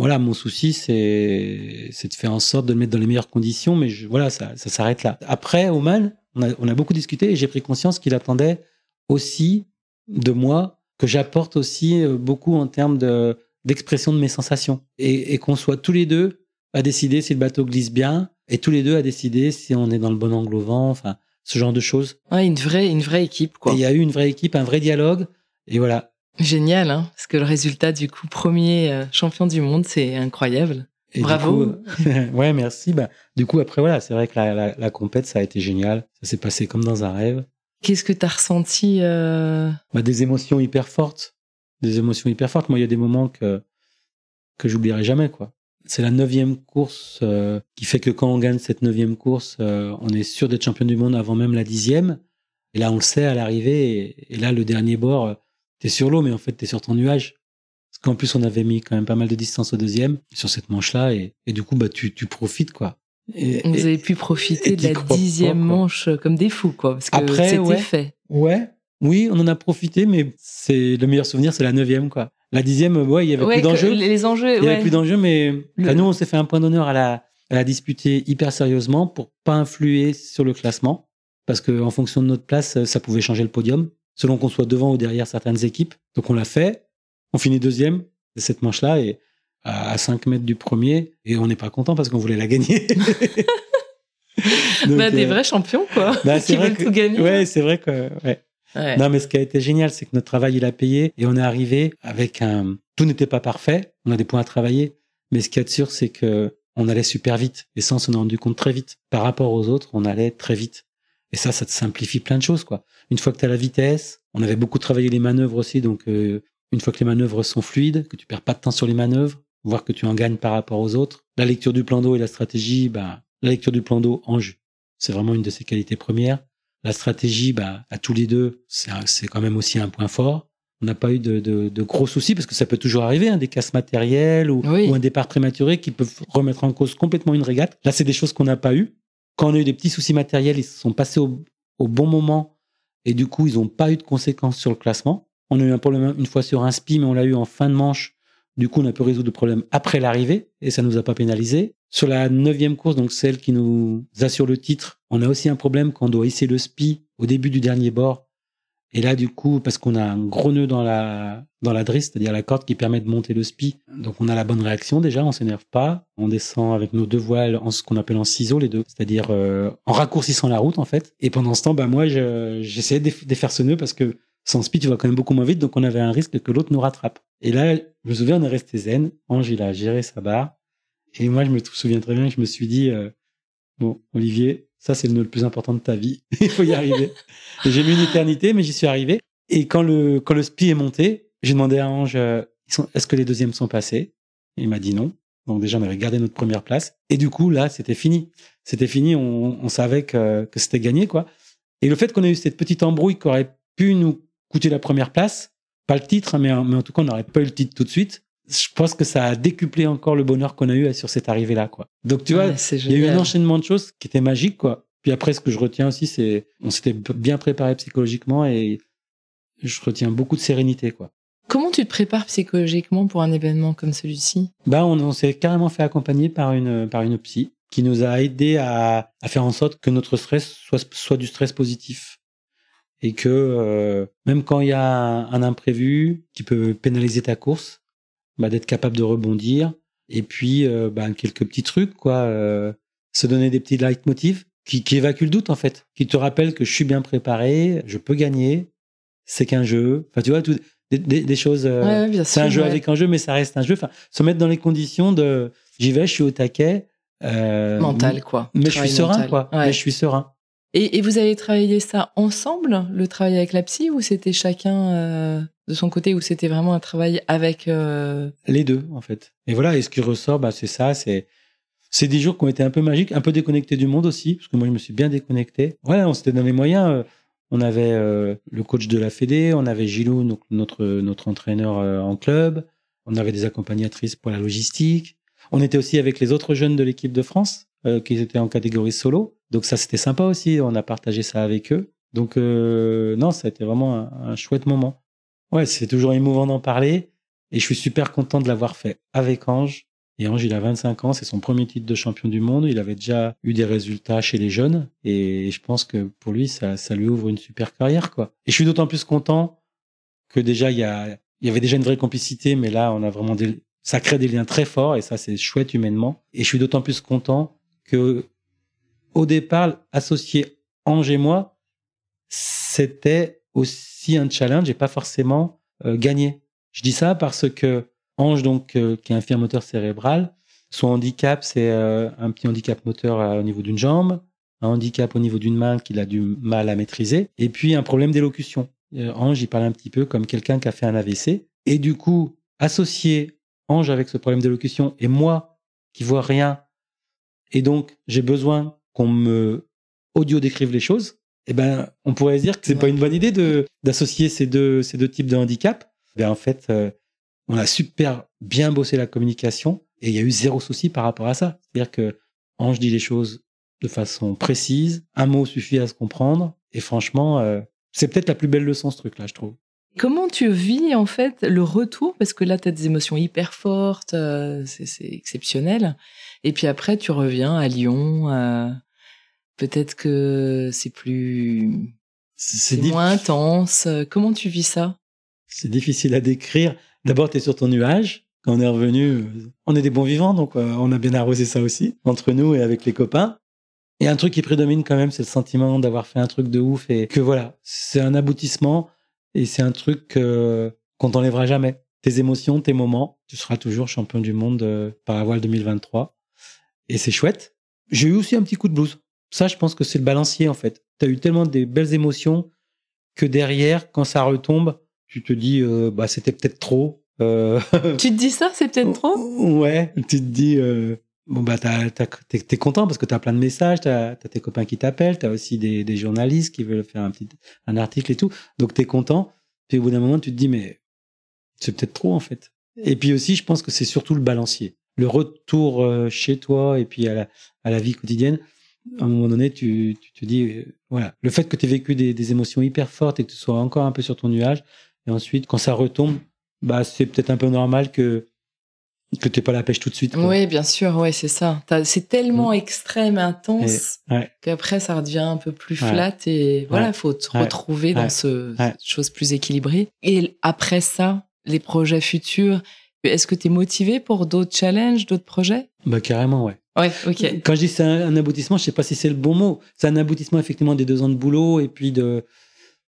voilà, mon souci, c'est, c'est de faire en sorte de le mettre dans les meilleures conditions, mais voilà, ça, ça s'arrête là. Après, Oman, on a, on a beaucoup discuté et j'ai pris conscience qu'il attendait aussi de moi que j'apporte aussi euh, beaucoup en termes de, d'expression de mes sensations et, et qu'on soit tous les deux à décider si le bateau glisse bien et tous les deux à décider si on est dans le bon angle au vent, enfin, ce genre de choses. Ouais, une vraie, une vraie équipe, quoi. Il y a eu une vraie équipe, un vrai dialogue. Et voilà, Génial, hein parce que le résultat du coup premier euh, champion du monde, c'est incroyable. Bravo. Euh, ouais, merci. Bah, du coup, après voilà, c'est vrai que la, la, la, compète, ça a été génial. Ça s'est passé comme dans un rêve. Qu'est-ce que tu as ressenti euh... bah, Des émotions hyper fortes. Des émotions hyper fortes. Moi, il y a des moments que que j'oublierai jamais, quoi. C'est la neuvième course euh, qui fait que quand on gagne cette neuvième course, on est sûr d'être champion du monde avant même la dixième. Et là, on le sait à l'arrivée. Et, et, là, le dernier bord t'es sur l'eau, mais en fait, t'es sur ton nuage. Parce qu'en plus, on avait mis quand même pas mal de distance au deuxième, sur cette manche-là, et, et du coup, bah, tu, tu profites, quoi. Et, Vous avez pu profiter de la dixième manche comme des fous, quoi, parce que Après, c'était fait. Ouais, oui, on en a profité, mais c'est le meilleur souvenir, c'est la neuvième, quoi. La dixième, ouais, il y avait plus d'enjeux. Les enjeux, Il y avait plus d'enjeux, mais nous, on s'est fait un point d'honneur à la, à la disputer hyper sérieusement pour pas influer sur le classement, parce que en fonction de notre place, ça pouvait changer le podium selon qu'on soit devant ou derrière certaines équipes. Donc on l'a fait, on finit deuxième de cette manche-là et à 5 mètres du premier et on n'est pas content parce qu'on voulait la gagner. bah, des euh, vrais champions quoi, bah, qui veulent tout gagner. Ouais, c'est vrai que ouais. Non, mais ce qui a été génial, c'est que notre travail, il a payé et on est arrivé avec un. Tout n'était pas parfait. On a des points à travailler. Mais ce qui est sûr, c'est que on allait super vite. Et ça, on s'en est rendu compte très vite. Par rapport aux autres, on allait très vite. Et ça, ça te simplifie plein de choses, quoi. Une fois que tu as la vitesse, on avait beaucoup travaillé les manœuvres aussi. Donc, euh, une fois que les manœuvres sont fluides, que tu perds pas de temps sur les manœuvres, voir que tu en gagnes par rapport aux autres. La lecture du plan d'eau et la stratégie, bah, la lecture du plan d'eau, Ange, c'est vraiment une de ses qualités premières. La stratégie, bah, à tous les deux, c'est quand même aussi un point fort. On n'a pas eu de, de, de, gros soucis parce que ça peut toujours arriver, hein, des casses matérielles ou, ou, un départ prématuré qui peuvent remettre en cause complètement une régate. Là, c'est des choses qu'on n'a pas eu. Quand on a eu des petits soucis matériels, ils se sont passés au, bon moment et du coup, ils n'ont pas eu de conséquences sur le classement. On a eu un problème une fois sur un spi, mais on l'a eu en fin de manche du coup, on a pu résoudre le problème après l'arrivée et ça nous a pas pénalisé. Sur la neuvième course, donc celle qui nous assure le titre, on a aussi un problème quand on doit hisser le spi au début du dernier bord. Et là, du coup, parce qu'on a un gros nœud dans la dans la drisse, c'est-à-dire la corde qui permet de monter le spi, donc on a la bonne réaction déjà, on s'énerve pas, on descend avec nos deux voiles en ce qu'on appelle en ciseaux les deux, c'est-à-dire euh, en raccourcissant la route en fait. Et pendant ce temps, bah moi, j'essayais de défaire ce nœud parce que sans speed, tu vas quand même beaucoup moins vite, donc on avait un risque que l'autre nous rattrape. Et là, je me souviens, on est resté zen. Ange, il a géré sa barre. Et moi, je me souviens très bien que je me suis dit, euh, bon, Olivier, ça, c'est le le plus important de ta vie. il faut y arriver. j'ai mis une éternité, mais j'y suis arrivé. Et quand le, quand le spi est monté, j'ai demandé à Ange, euh, est-ce que les deuxièmes sont passés? il m'a dit non. Donc déjà, on avait gardé notre première place. Et du coup, là, c'était fini. C'était fini. On, on savait que, que c'était gagné, quoi. Et le fait qu'on ait eu cette petite embrouille qui aurait pu nous coûter la première place, pas le titre, mais, mais en tout cas, on n'aurait pas eu le titre tout de suite. Je pense que ça a décuplé encore le bonheur qu'on a eu sur cette arrivée-là, quoi. Donc, tu vois, il y a eu un enchaînement de choses qui était magique, quoi. Puis après, ce que je retiens aussi, c'est, on s'était bien préparé psychologiquement et je retiens beaucoup de sérénité, quoi. Comment tu te prépares psychologiquement pour un événement comme celui-ci? Bah, on, on s'est carrément fait accompagner par une par une psy qui nous a aidé à, à faire en sorte que notre stress soit soit du stress positif et que euh, même quand il y a un, imprévu qui peut pénaliser ta course, bah, d'être capable de rebondir et puis euh, bah, quelques petits trucs quoi, euh, se donner des petits leitmotivs qui, qui évacuent le doute en fait, qui te rappellent que je suis bien préparé, je peux gagner, c'est qu'un jeu. Enfin tu vois tout, des, des, choses. c'est un jeu avec un jeu, mais ça reste un jeu. Enfin se mettre dans les conditions de j'y vais, je suis au taquet. mental quoi. Mais je suis serein quoi. Mais je suis serein. Et, et, vous avez travaillé ça ensemble, le travail avec la psy, ou c'était chacun euh, de son côté, ou c'était vraiment un travail avec euh... les deux en fait. Et voilà, et ce qui ressort, bah, c'est ça, c'est c'est des jours qui ont été un peu magiques, un peu déconnectés du monde aussi, parce que moi je me suis bien déconnecté. Voilà, on s'était dans les moyens. Euh, on avait euh, le coach de la Fédé, on avait Gilou, notre notre entraîneur en club, on avait des accompagnatrices pour la logistique. On était aussi avec les autres jeunes de l'équipe de France qui étaient en catégorie solo. Donc ça, c'était sympa aussi. On a partagé ça avec eux. Donc non, ça a été vraiment un, chouette moment. Ouais, c'est toujours émouvant d'en parler. Et je suis super content de l'avoir fait avec Ange. Et Ange, il a 25 ans, c'est son premier titre de champion du monde. Il avait déjà eu des résultats chez les jeunes. Et je pense que pour lui, ça, ça lui ouvre une super carrière, quoi. Et je suis d'autant plus content que déjà, il y, a, il y avait déjà une vraie complicité, mais là, on a vraiment des, ça crée des liens très forts et ça, c'est chouette humainement. Et je suis d'autant plus content que au départ, associer Ange et moi, c'était aussi un challenge et pas forcément euh, gagner. Je dis ça parce que Ange, donc, euh, qui est un moteur cérébral, son handicap, c'est euh, un petit handicap moteur au niveau d'une jambe, un handicap au niveau d'une main qu'il a du mal à maîtriser, et puis un problème d'élocution. Ange, il parle un petit peu comme quelqu'un qui a fait un AVC. Et du coup, associer Ange avec ce problème d'élocution et moi qui vois rien, et donc j'ai besoin qu'on me audio décrive les choses, eh ben, on pourrait se dire que c'est pas une bonne idée de d'associer ces deux ces deux types de handicap. Ben en fait, euh, on a super bien bossé la communication et il y a eu zéro souci par rapport à ça. C'est-à-dire que Ange dit les choses de façon précise, un mot suffit à se comprendre et franchement, euh, c'est peut-être la plus belle leçon ce truc-là, je trouve. Comment tu vis en fait le retour? Parce que là, tu as des émotions hyper fortes, euh, c'est exceptionnel. Et puis après, tu reviens à Lyon. Euh, Peut-être que c'est plus, c'est moins intense. Comment tu vis ça? C'est difficile à décrire. D'abord, tu es sur ton nuage. Quand on est revenu, on est des bons vivants, donc euh, on a bien arrosé ça aussi entre nous et avec les copains. Et un truc qui prédomine quand même, c'est le sentiment d'avoir fait un truc de ouf et que voilà, c'est un aboutissement et c'est un truc qu'on t'enlèvera jamais. Tes émotions, tes moments, tu seras toujours champion du monde euh, par la voile 2023. Et c'est chouette. J'ai eu aussi un petit coup de blues. Ça, je pense que c'est le balancier en fait. Tu as eu tellement des belles émotions que derrière, quand ça retombe, tu te dis, euh, bah c'était peut-être trop. Euh... tu te dis ça, c'est peut-être trop? Ouais, tu te dis, euh, bon bah t'es content parce que t'as plein de messages, t'as as tes copains qui t'appellent, t'as aussi des, des, journalistes qui veulent faire un petit un article et tout, donc t'es content. Puis au bout d'un moment, tu te dis mais c'est peut-être trop en fait. Et puis aussi, je pense que c'est surtout le balancier, le retour chez toi et puis à la, à la vie quotidienne. À un moment donné, tu, tu te dis, euh, voilà, le fait que tu aies vécu des, des, émotions hyper fortes et que tu sois encore un peu sur ton nuage, et ensuite, quand ça retombe, bah, c'est peut-être un peu normal que que t'aies pas la pêche tout de suite. Oui, bien sûr, ouais, c'est ça. C'est tellement mm. extrême, intense, qu'après ça devient un peu plus flat et voilà, il faut te retrouver dans ce chose plus équilibrée. Et après ça, les projets futurs, est-ce que tu es motivé pour d'autres challenges, d'autres projets? Bah carrément, ouais. Ouais, ok. Quand je dis c'est un, aboutissement, je sais pas si c'est le bon mot. C'est un aboutissement effectivement des deux ans de boulot et puis de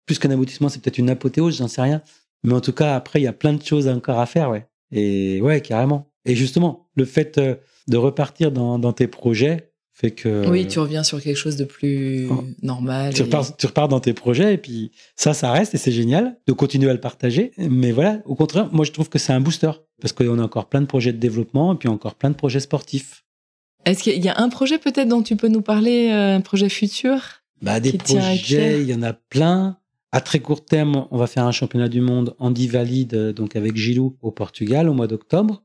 plus qu'un aboutissement, c'est peut-être une apothéose, j'en sais rien. Mais en tout cas, après, il y a plein de choses encore à faire, ouais. Et ouais, carrément. Et justement, le fait euh, de repartir dans, dans tes projets fait que. Oui, tu reviens sur quelque chose de plus oh. normal. Tu, repars, tu repars dans tes projets et puis ça, ça reste et c'est génial de continuer à le partager. Mais voilà, au contraire, moi je trouve que c'est un booster parce qu'on a encore plein de projets de développement et puis encore plein de projets sportifs. Est-ce qu'il y a un projet peut-être dont tu peux nous parler, euh, un projet futur Bah des projets, il y en a plein. À très court terme, on va faire un championnat du monde handi valide, donc avec Gilou au Portugal au mois d'octobre.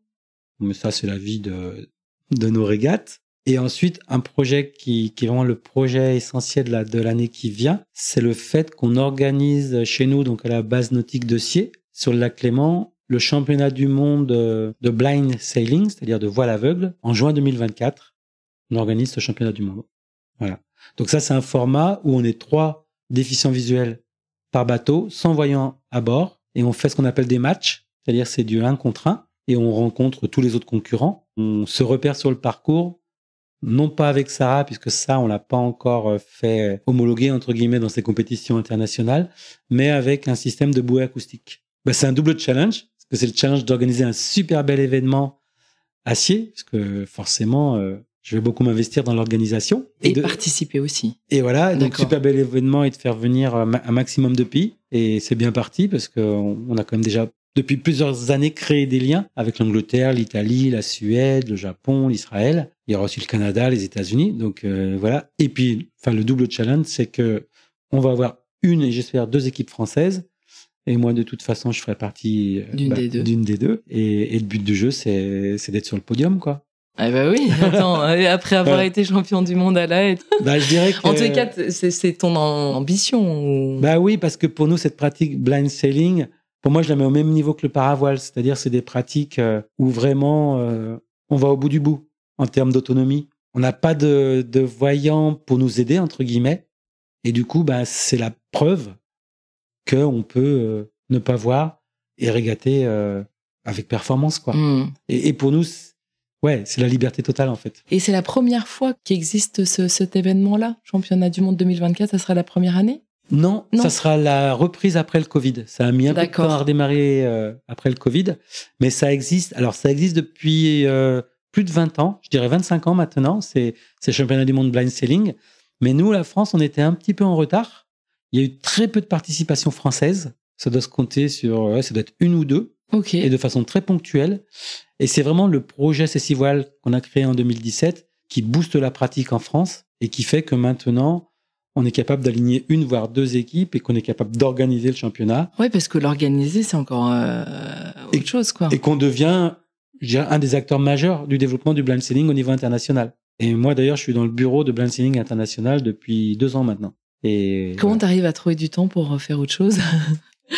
Mais ça, c'est la vie de, de nos régates. Et ensuite, un projet qui, qui est vraiment le projet essentiel de l'année qui vient, c'est le fait qu'on organise chez nous, donc à la base nautique de Sier, sur le lac Clément, le championnat du monde de blind sailing, c'est-à-dire de voile aveugle, en juin 2024. On organise ce championnat du monde. Voilà. Donc ça, c'est un format où on est trois déficients visuels par bateau, sans voyant à bord, et on fait ce qu'on appelle des matchs, c'est-à-dire c'est du 1 contre 1, et on rencontre tous les autres concurrents. On se repère sur le parcours, non pas avec Sarah, puisque ça, on l'a pas encore euh, fait homologuer, entre guillemets, dans ces compétitions internationales, mais avec un système de bouée acoustique. Ben, c'est un double challenge, que c'est le challenge d'organiser un super bel événement acier, parce que forcément, euh, je vais beaucoup m'investir dans l'organisation. Et, de... participer aussi. Et voilà, donc super bel événement et de faire venir un maximum de pays. Et c'est bien parti parce qu'on a quand même déjà depuis plusieurs années créé des liens avec l'Angleterre, l'Italie, la Suède, le Japon, l'Israël. Il y aura aussi le Canada, les États-Unis. Donc euh, voilà. Et puis, enfin, le double challenge, c'est que on va avoir une et j'espère deux équipes françaises. Et moi, de toute façon, je ferai partie euh, d'une bah, des, des, deux. Et, et, le but du jeu, c'est d'être sur le podium, quoi. Ah bah oui, attends, après avoir été champion du monde à la Bah, je dirais que... En tout cas, c'est ton ambition. Bah oui, parce que pour nous, cette pratique blind sailing, pour moi, je la mets au même niveau que le paravoile. C'est-à-dire, c'est des pratiques euh, où vraiment euh, on va au bout du bout en termes d'autonomie. On n'a pas de, de voyants pour nous aider, entre guillemets. Et du coup, bah, c'est la preuve qu'on peut euh, ne pas voir et régater avec performance. quoi. Hmm. Et, et pour nous, Ouais, c'est la liberté totale en fait. Et c'est la première fois qu'existe ce, cet événement-là, championnat du monde 2024, ça sera la première année? Non, ça sera la reprise après le Covid. Ça a mis un peu de temps à redémarrer euh, après le Covid, mais ça existe. Alors ça existe depuis euh, plus de 20 ans, je dirais 25 ans maintenant. C'est c'est championnat du monde blind sailing. Mais nous, la France, on était un petit peu en retard. Il y a eu très peu de participation française. Ça doit se compter sur, ouais, ça doit être une ou deux. Ok. Et de façon très ponctuelle. Et c'est vraiment le projet Cécivoile qu'on a créé en 2017 qui booste la pratique en France et qui fait que maintenant, on est capable d'aligner une voire deux équipes et qu'on est capable d'organiser le championnat. Oui, parce que l'organiser, c'est encore euh, autre chose, quoi. Et qu'on devient, je dirais, un des acteurs majeurs du développement du blind selling au niveau international. Et moi, d'ailleurs, je suis dans le bureau de blind selling international depuis deux ans maintenant. Et comment tu arrives à trouver du temps pour faire autre chose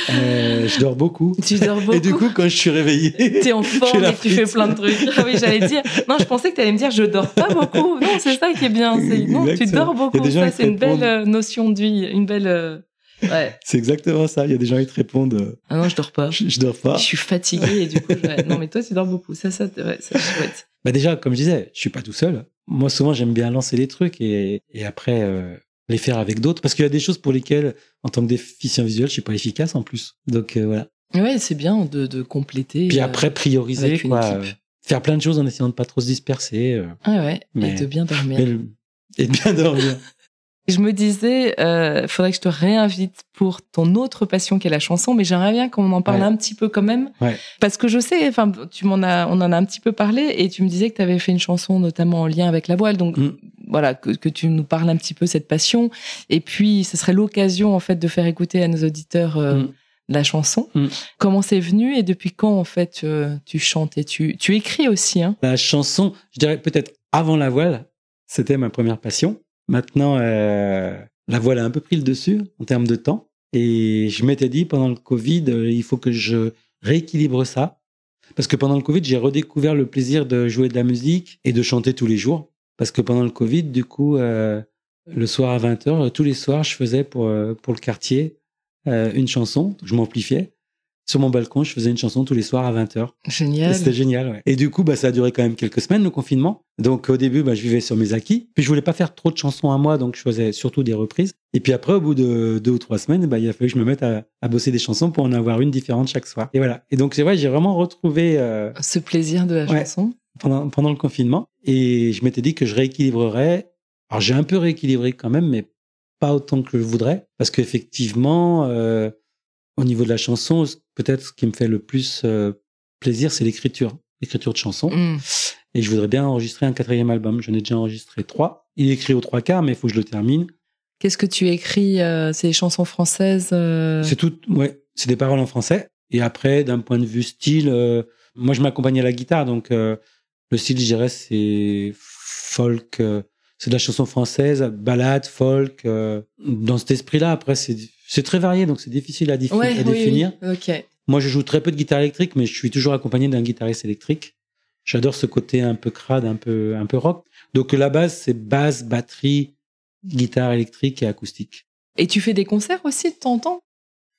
euh, je dors beaucoup. Tu dors beaucoup. Et du coup, quand je suis réveillé, t'es en forme et tu fais plein de trucs. Ah oui, j'allais dire. Non, je pensais que tu allais me dire, je dors pas beaucoup. Non, c'est ça qui est bien. Non, tu dors beaucoup. Ça, c'est une belle euh, notion de vie, une belle. Euh, ouais. C'est exactement ça. Il y a des gens qui te répondent. Ah non, je dors pas. Je, dors pas. Je suis fatigué et du coup, je... non, mais toi, tu dors beaucoup. Ça, ça, ouais, ça chouette. Bah déjà, comme je disais, je suis pas tout seul. moi souvent j'aime bien lancer les trucs et, et après euh, les faire avec d'autres parce qu'il y a des choses pour lesquelles en tant que déficient visuel je suis pas efficace en plus. Donc euh, voilà. Ouais, c'est bien de, de compléter. Puis euh, après prioriser avec une quoi, équipe. euh, faire plein de choses en essayant de pas trop se disperser Ah ouais, Mais- et de bien dormir. le- et de bien dormir. Je me disais, euh, faudrait que je te réinvite pour ton autre passion qui est la chanson, mais j'aimerais bien qu'on en parle Ouais. un petit peu quand même, Ouais. parce que je sais, enfin, tu m'en as, on en a un petit peu parlé, et tu me disais que tu avais fait une chanson notamment en lien avec la voile, donc Mm. Voilà, que, que tu nous parles un petit peu cette passion, et puis ce serait l'occasion en fait de faire écouter à nos auditeurs euh, Mm. la chanson. Mm. Comment c'est venu et depuis quand en fait euh, tu chantes et tu, tu écris aussi, hein? La chanson, je dirais peut-être avant la voile, c'était ma première passion. Maintenant, euh, la voile a un peu pris le dessus en termes de temps. Et je m'étais dit, pendant le Covid, il faut que je rééquilibre ça. Parce que pendant le Covid, j'ai redécouvert le plaisir de jouer de la musique et de chanter tous les jours. Parce que pendant le Covid, du coup, euh, le soir à 20h, tous les soirs, je faisais pour, euh, pour le quartier euh, une chanson. Je m'amplifiais. Sur mon balcon, je faisais une chanson tous les soirs à 20h. Et Génial. C'était génial, ouais. Et du coup, bah, ça a duré quand même quelques semaines, le confinement. Donc, au début, bah, je vivais sur mes acquis. Puis, je voulais pas faire trop de chansons à moi, donc je faisais surtout des reprises. Et puis après, au bout de deux ou trois semaines, bah, il a fallu que je me mette à, à bosser des chansons pour en avoir une différente chaque soir. Et voilà. Et donc, c'est vrai, j'ai vraiment retrouvé euh, Ce plaisir de la Ouais. chanson. Pendant, pendant le confinement. Et je m'étais dit que je rééquilibrerais. Alors, j'ai un peu rééquilibré quand même, mais pas autant que je voudrais. Parce qu'effectivement, euh, au niveau de la chanson, peut-être ce qui me fait le plus euh, plaisir, c'est l'écriture. L'écriture de chansons. Mm. Et je voudrais bien enregistrer un quatrième album. J'en ai déjà enregistré trois. Il est écrit aux trois quarts, mais il faut que je le termine. Qu'est-ce que tu écris euh, C'est des chansons françaises euh, C'est tout, ouais, c'est des paroles en français. Et après, d'un point de vue style, euh, moi je m'accompagne à la guitare, donc le style, je dirais, c'est folk, euh, c'est de la chanson française, ballade, folk. euh, dans cet esprit-là, après, c'est très varié, donc c'est difficile à, défi- Ouais, à oui, définir. oui. Moi, je joue très peu de guitare électrique, mais je suis toujours accompagné d'un guitariste électrique. J'adore ce côté un peu crade, un peu, un peu rock. Donc la base, c'est basse, batterie, guitare électrique et acoustique. Et tu fais des concerts aussi de temps en temps?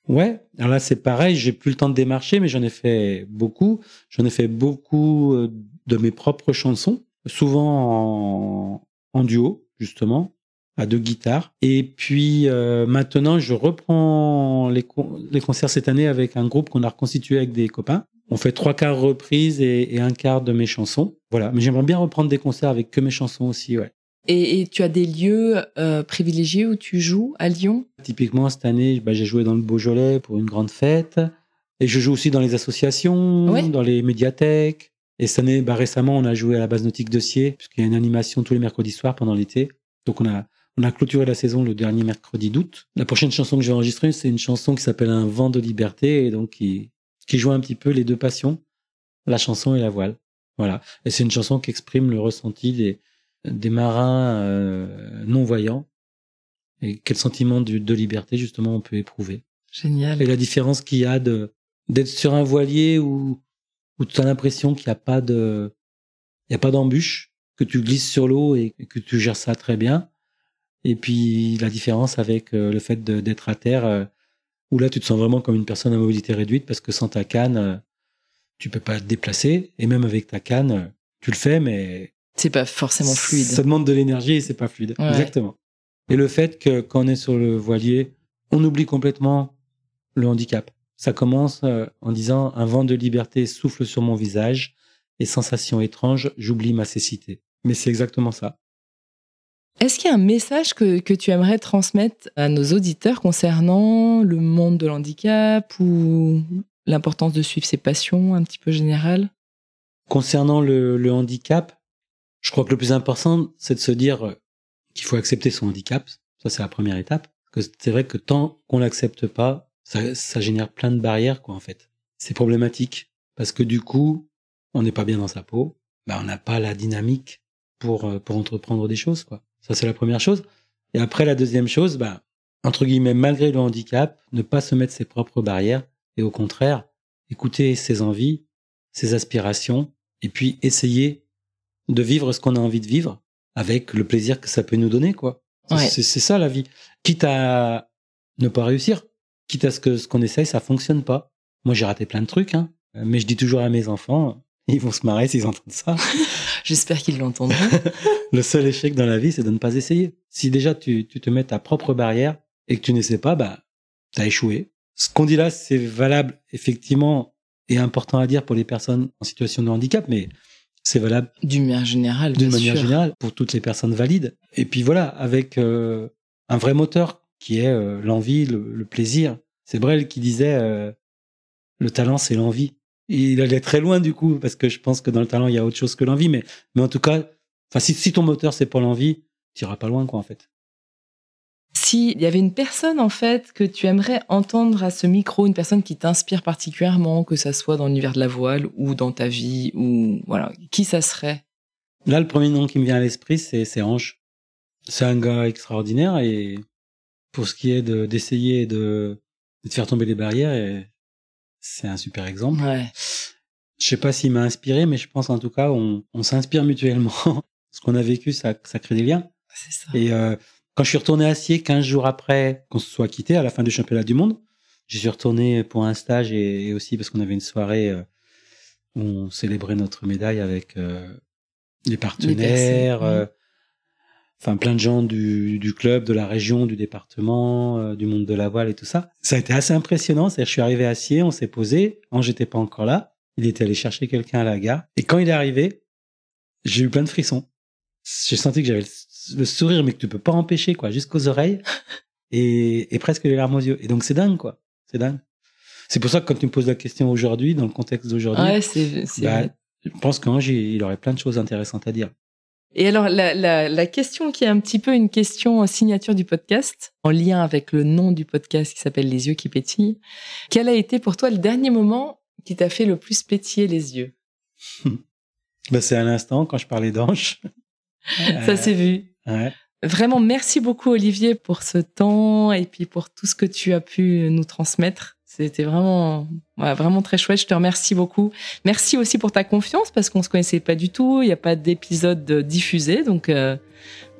Ouais, alors là c'est pareil, j'ai plus le temps de démarcher, mais j'en ai fait beaucoup. J'en ai fait beaucoup euh, de mes propres chansons, souvent en, en duo, justement, à deux guitares. Et puis euh, maintenant, je reprends les, con- les concerts cette année avec un groupe qu'on a reconstitué avec des copains. On fait trois quarts reprises et, et un quart de mes chansons. Voilà, mais j'aimerais bien reprendre des concerts avec que mes chansons aussi, ouais. et, et tu as des lieux euh, privilégiés où tu joues à Lyon? Typiquement, cette année, bah, j'ai joué dans le Beaujolais pour une grande fête. Et je joue aussi dans les associations, Ouais. dans les médiathèques. Et cette année, bah, récemment, on a joué à la base nautique de Sier, puisqu'il y a une animation tous les mercredis soirs pendant l'été. Donc, on a, on a clôturé la saison le dernier mercredi d'août. La prochaine chanson que je vais enregistrer, c'est une chanson qui s'appelle Un vent de liberté, et donc qui, qui joue un petit peu les deux passions, la chanson et la voile. Voilà. Et c'est une chanson qui exprime le ressenti des, des marins euh, non-voyants et quel sentiment de, de liberté justement on peut éprouver. Génial. Et la différence qu'il y a de d'être sur un voilier où où tu as l'impression qu'il n'y a pas de il y a pas d'embûche, que tu glisses sur l'eau et que tu gères ça très bien. Et puis la différence avec euh, le fait d'être à terre euh, où là tu te sens vraiment comme une personne à mobilité réduite parce que sans ta canne euh, tu peux pas te déplacer et même avec ta canne tu le fais mais C'est pas forcément fluide. ça demande de l'énergie et c'est pas fluide. Ouais. Exactement. Et le fait que quand on est sur le voilier, on oublie complètement le handicap. Ça commence euh, en disant un vent de liberté souffle sur mon visage et sensation étrange, j'oublie ma cécité. Mais c'est exactement ça. Est-ce qu'il y a un message que, que tu aimerais transmettre à nos auditeurs concernant le monde de l'handicap ou l'importance de suivre ses passions un petit peu générales? Concernant le, le handicap, je crois que le plus important, c'est de se dire euh, qu'il faut accepter son handicap. Ça, c'est la première étape. Que c'est vrai que tant qu'on l'accepte pas, ça, ça génère plein de barrières, quoi, en fait. C'est problématique. Parce que du coup, on n'est pas bien dans sa peau. Bah, on n'a pas la dynamique pour, euh, pour entreprendre des choses, quoi. Ça, c'est la première chose. Et après, la deuxième chose, bah, entre guillemets, malgré le handicap, ne pas se mettre ses propres barrières et au contraire, écouter ses envies, ses aspirations et puis essayer de vivre ce qu'on a envie de vivre avec le plaisir que ça peut nous donner, quoi. Ouais. C'est ça la vie. Quitte à ne pas réussir, quitte à ce que ce qu'on essaye, ça fonctionne pas. Moi, j'ai raté plein de trucs, hein. Mais je dis toujours à mes enfants, Ils vont se marrer s'ils entendent ça. J'espère qu'ils l'entendront. le seul échec dans la vie, c'est de ne pas essayer. Si déjà tu, tu te mets ta propre barrière et que tu n'essaies pas, bah, t'as échoué. Ce qu'on dit là, c'est valable, effectivement, et important à dire pour les personnes en situation de handicap, mais c'est valable d'une manière générale. D'une manière générale, pour toutes les personnes valides. Et puis voilà, avec euh, un vrai moteur qui est euh, l'envie, le, plaisir. C'est Brel qui disait euh, le talent, c'est l'envie. Il allait très loin du coup, parce que je pense que dans le talent, il y a autre chose que l'envie. Mais, mais en tout cas, si, si ton moteur, c'est pas l'envie, tu iras pas loin, quoi, en fait. S'il y avait une personne, en fait, que tu aimerais entendre à ce micro, une personne qui t'inspire particulièrement, que ça soit dans l'univers de la voile ou dans ta vie, ou voilà, qui ça serait? Là, le premier nom qui me vient à l'esprit, c'est Ange. C'est un gars extraordinaire et pour ce qui est d'essayer de, de, faire tomber les barrières, c'est un super exemple. Ouais. Je sais pas s'il m'a inspiré, mais je pense en tout cas, on, on s'inspire mutuellement. ce qu'on a vécu, ça, ça crée des liens. C'est ça. Et euh, quand je suis retourné à Sier, 15 jours après qu'on se soit quitté, à la fin du championnat du monde, j'y suis retourné pour un stage et, aussi parce qu'on avait une soirée euh, où on célébrait notre médaille avec euh, les partenaires, enfin plein de gens du, du, club, de la région, du département, euh, du monde de la voile et tout ça. Ça a été assez impressionnant. C'est-à-dire, je suis arrivé à Sier, on s'est posé. Ange j'étais pas encore là. Il était allé chercher quelqu'un à la gare. Et quand il est arrivé, j'ai eu plein de frissons. J'ai senti que j'avais le sourire, mais que tu peux pas empêcher, quoi, jusqu'aux oreilles. Et, et presque les larmes aux yeux. Et donc, c'est dingue, quoi. C'est dingue. C'est pour ça que quand tu me poses la question aujourd'hui, dans le contexte d'aujourd'hui, ouais, bah, je pense qu'Ange, il aurait plein de choses intéressantes à dire. Et alors, la, la, la, question qui est un petit peu une question signature du podcast, en lien avec le nom du podcast qui s'appelle Les yeux qui pétillent, quel a été pour toi le dernier moment qui t'a fait le plus pétiller les yeux? Ben, C'est à l'instant, quand je parlais d'Ange. Ça s'est vu. Ouais. Vraiment, merci beaucoup Olivier pour ce temps et puis pour tout ce que tu as pu nous transmettre. C'était vraiment, vraiment très chouette. Je te remercie beaucoup. Merci aussi pour ta confiance parce qu'on se connaissait pas du tout. Il n'y a pas d'épisode diffusé, donc euh,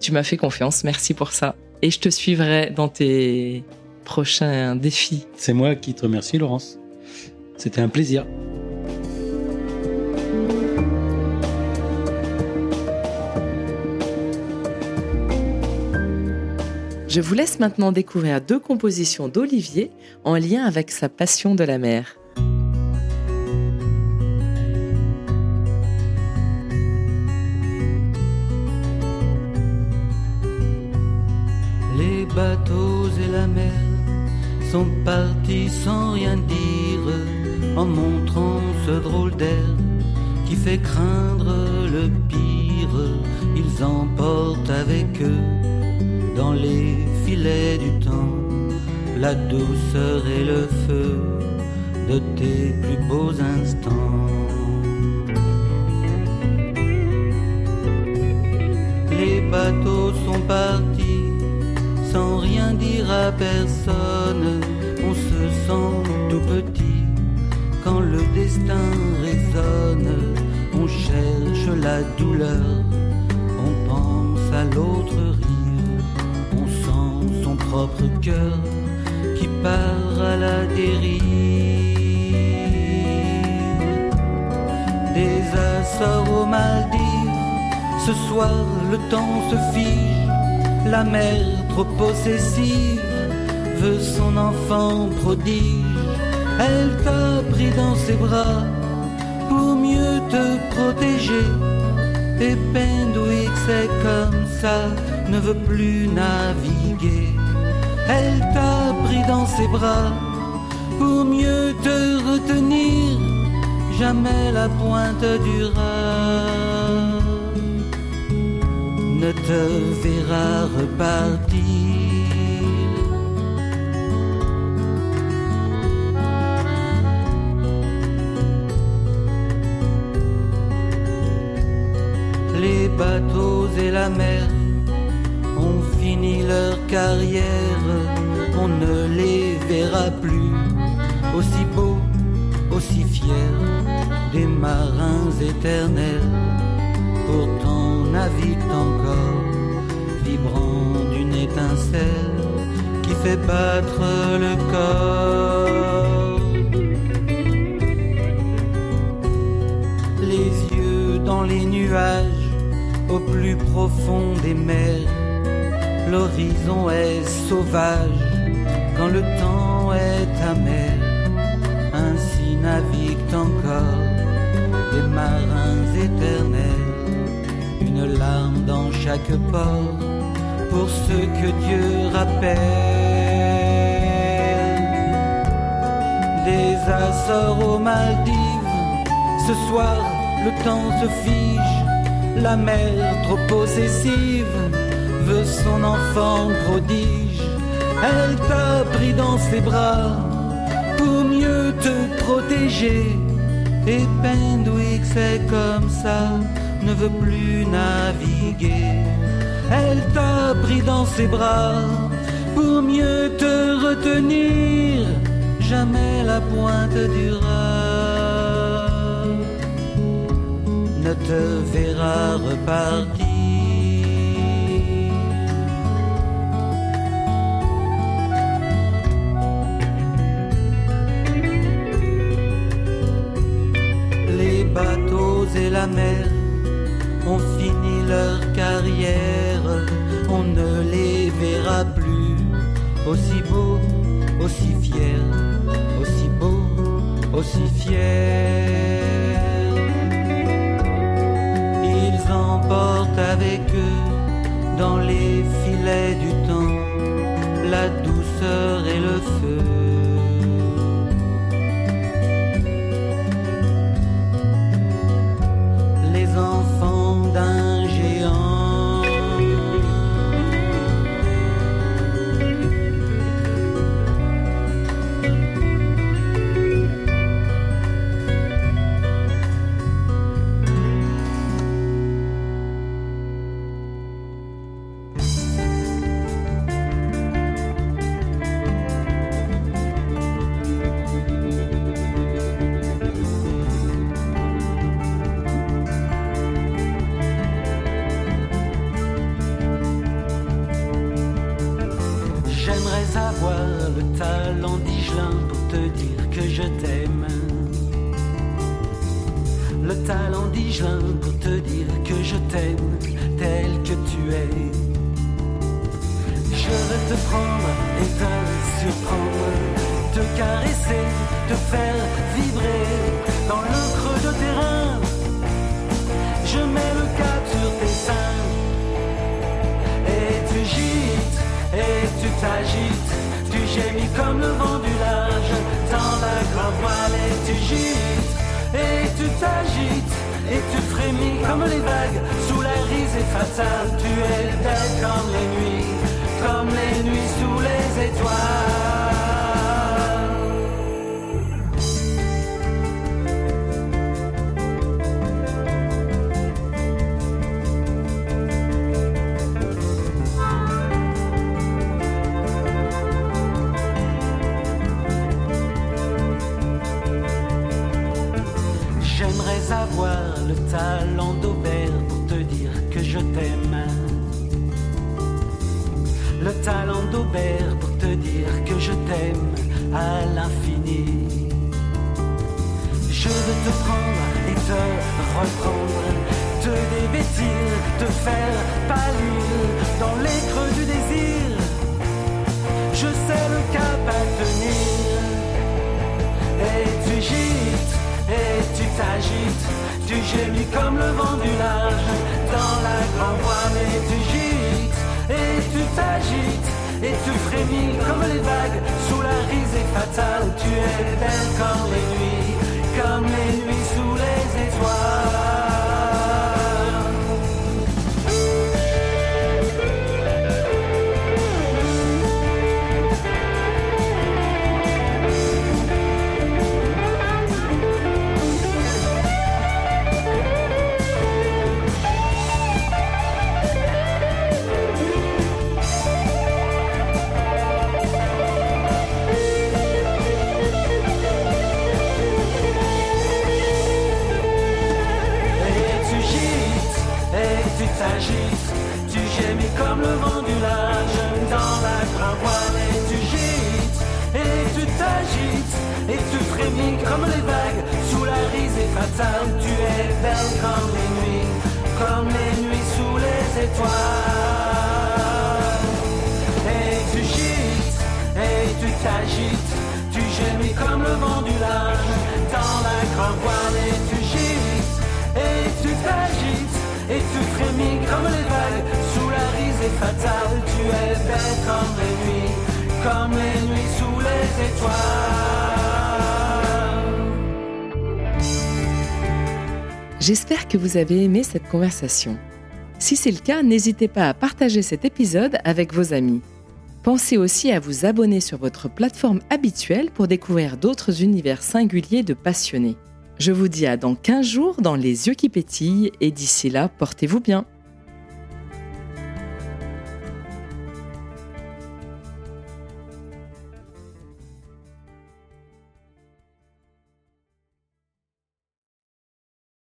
tu m'as fait confiance. Merci pour ça. Et je te suivrai dans tes prochains défis. C'est moi qui te remercie, Laurence. C'était un plaisir. Je vous laisse maintenant découvrir deux compositions d'Olivier en lien avec sa passion de la mer. Les bateaux et la mer sont partis sans rien dire en montrant ce drôle d'air qui fait craindre le pire. Ils emportent avec eux dans les filets du temps, la douceur et le feu de tes plus beaux instants. Les bateaux sont partis sans rien dire à personne, on se sent tout petit quand le destin résonne, on cherche la douleur, on pense à l'autre propre cœur qui part à la dérive. Des Açores aux Maldives, ce soir le temps se fige, la mère trop possessive veut son enfant prodige. Elle t'a pris dans ses bras pour mieux te protéger. Et Pendouix, c'est comme ça, ne veut plus naviguer. Elle t'a pris dans ses bras pour mieux te retenir. Jamais la pointe du rat ne te verra repartir. Les bateaux et la mer fini leur carrière, on ne les verra plus aussi beaux, aussi fiers des marins éternels. Pourtant naviguent encore, vibrant d'une étincelle qui fait battre le corps. Les yeux dans les nuages, au plus profond des mers L'horizon est sauvage quand le temps est amer. Ainsi naviguent encore des marins éternels. Une larme dans chaque port pour ceux que Dieu rappelle. Des Açores aux Maldives, ce soir le temps se fige, la mer trop possessive son enfant prodige. Elle t'a pris dans ses bras pour mieux te protéger. Et Pendwick, c'est comme ça, ne veut plus naviguer. Elle t'a pris dans ses bras pour mieux te retenir. Jamais la pointe du ne te verra repartir. Et la mer ont fini leur carrière, on ne les verra plus aussi beaux, aussi fiers, aussi beaux, aussi fiers. Ils emportent avec eux dans les filets du temps la douceur et le feu. Avoir le talent d'Igelin pour te dire que je t'aime. Le talent d'Igelin pour te dire que je t'aime tel que tu es. Je veux te prendre et te surprendre, te caresser, te faire vibrer dans le creux de tes reins. Je mets le cap sur tes seins et tu gites et tu t'agites, tu gémis comme le vent du large dans la grande voile et tu gites et tu t'agites et tu frémis comme les vagues sous la risée fatale. Tu es belle comme les nuits, comme les nuits sous les étoiles. Tu gémis comme le vent du large dans la grande voile. Et tu gites, et tu t'agites, et tu frémis comme les vagues sous la risée fatale. Tu es belle comme Tu es belle comme les nuits, comme les nuits sous les étoiles. Et tu gites, et tu t'agites, tu gémis comme le vent du large dans la grande voile. Et tu gites, et tu t'agites, et tu frémis comme les vagues sous la risée fatale. Tu es bête comme les nuits, comme les nuits sous les étoiles. J'espère que vous avez aimé cette conversation. Si c'est le cas, n'hésitez pas à partager cet épisode avec vos amis. Pensez aussi à vous abonner sur votre plateforme habituelle pour découvrir d'autres univers singuliers de passionnés. Je vous dis à dans 15 jours dans Les yeux qui pétillent et d'ici là, portez-vous bien.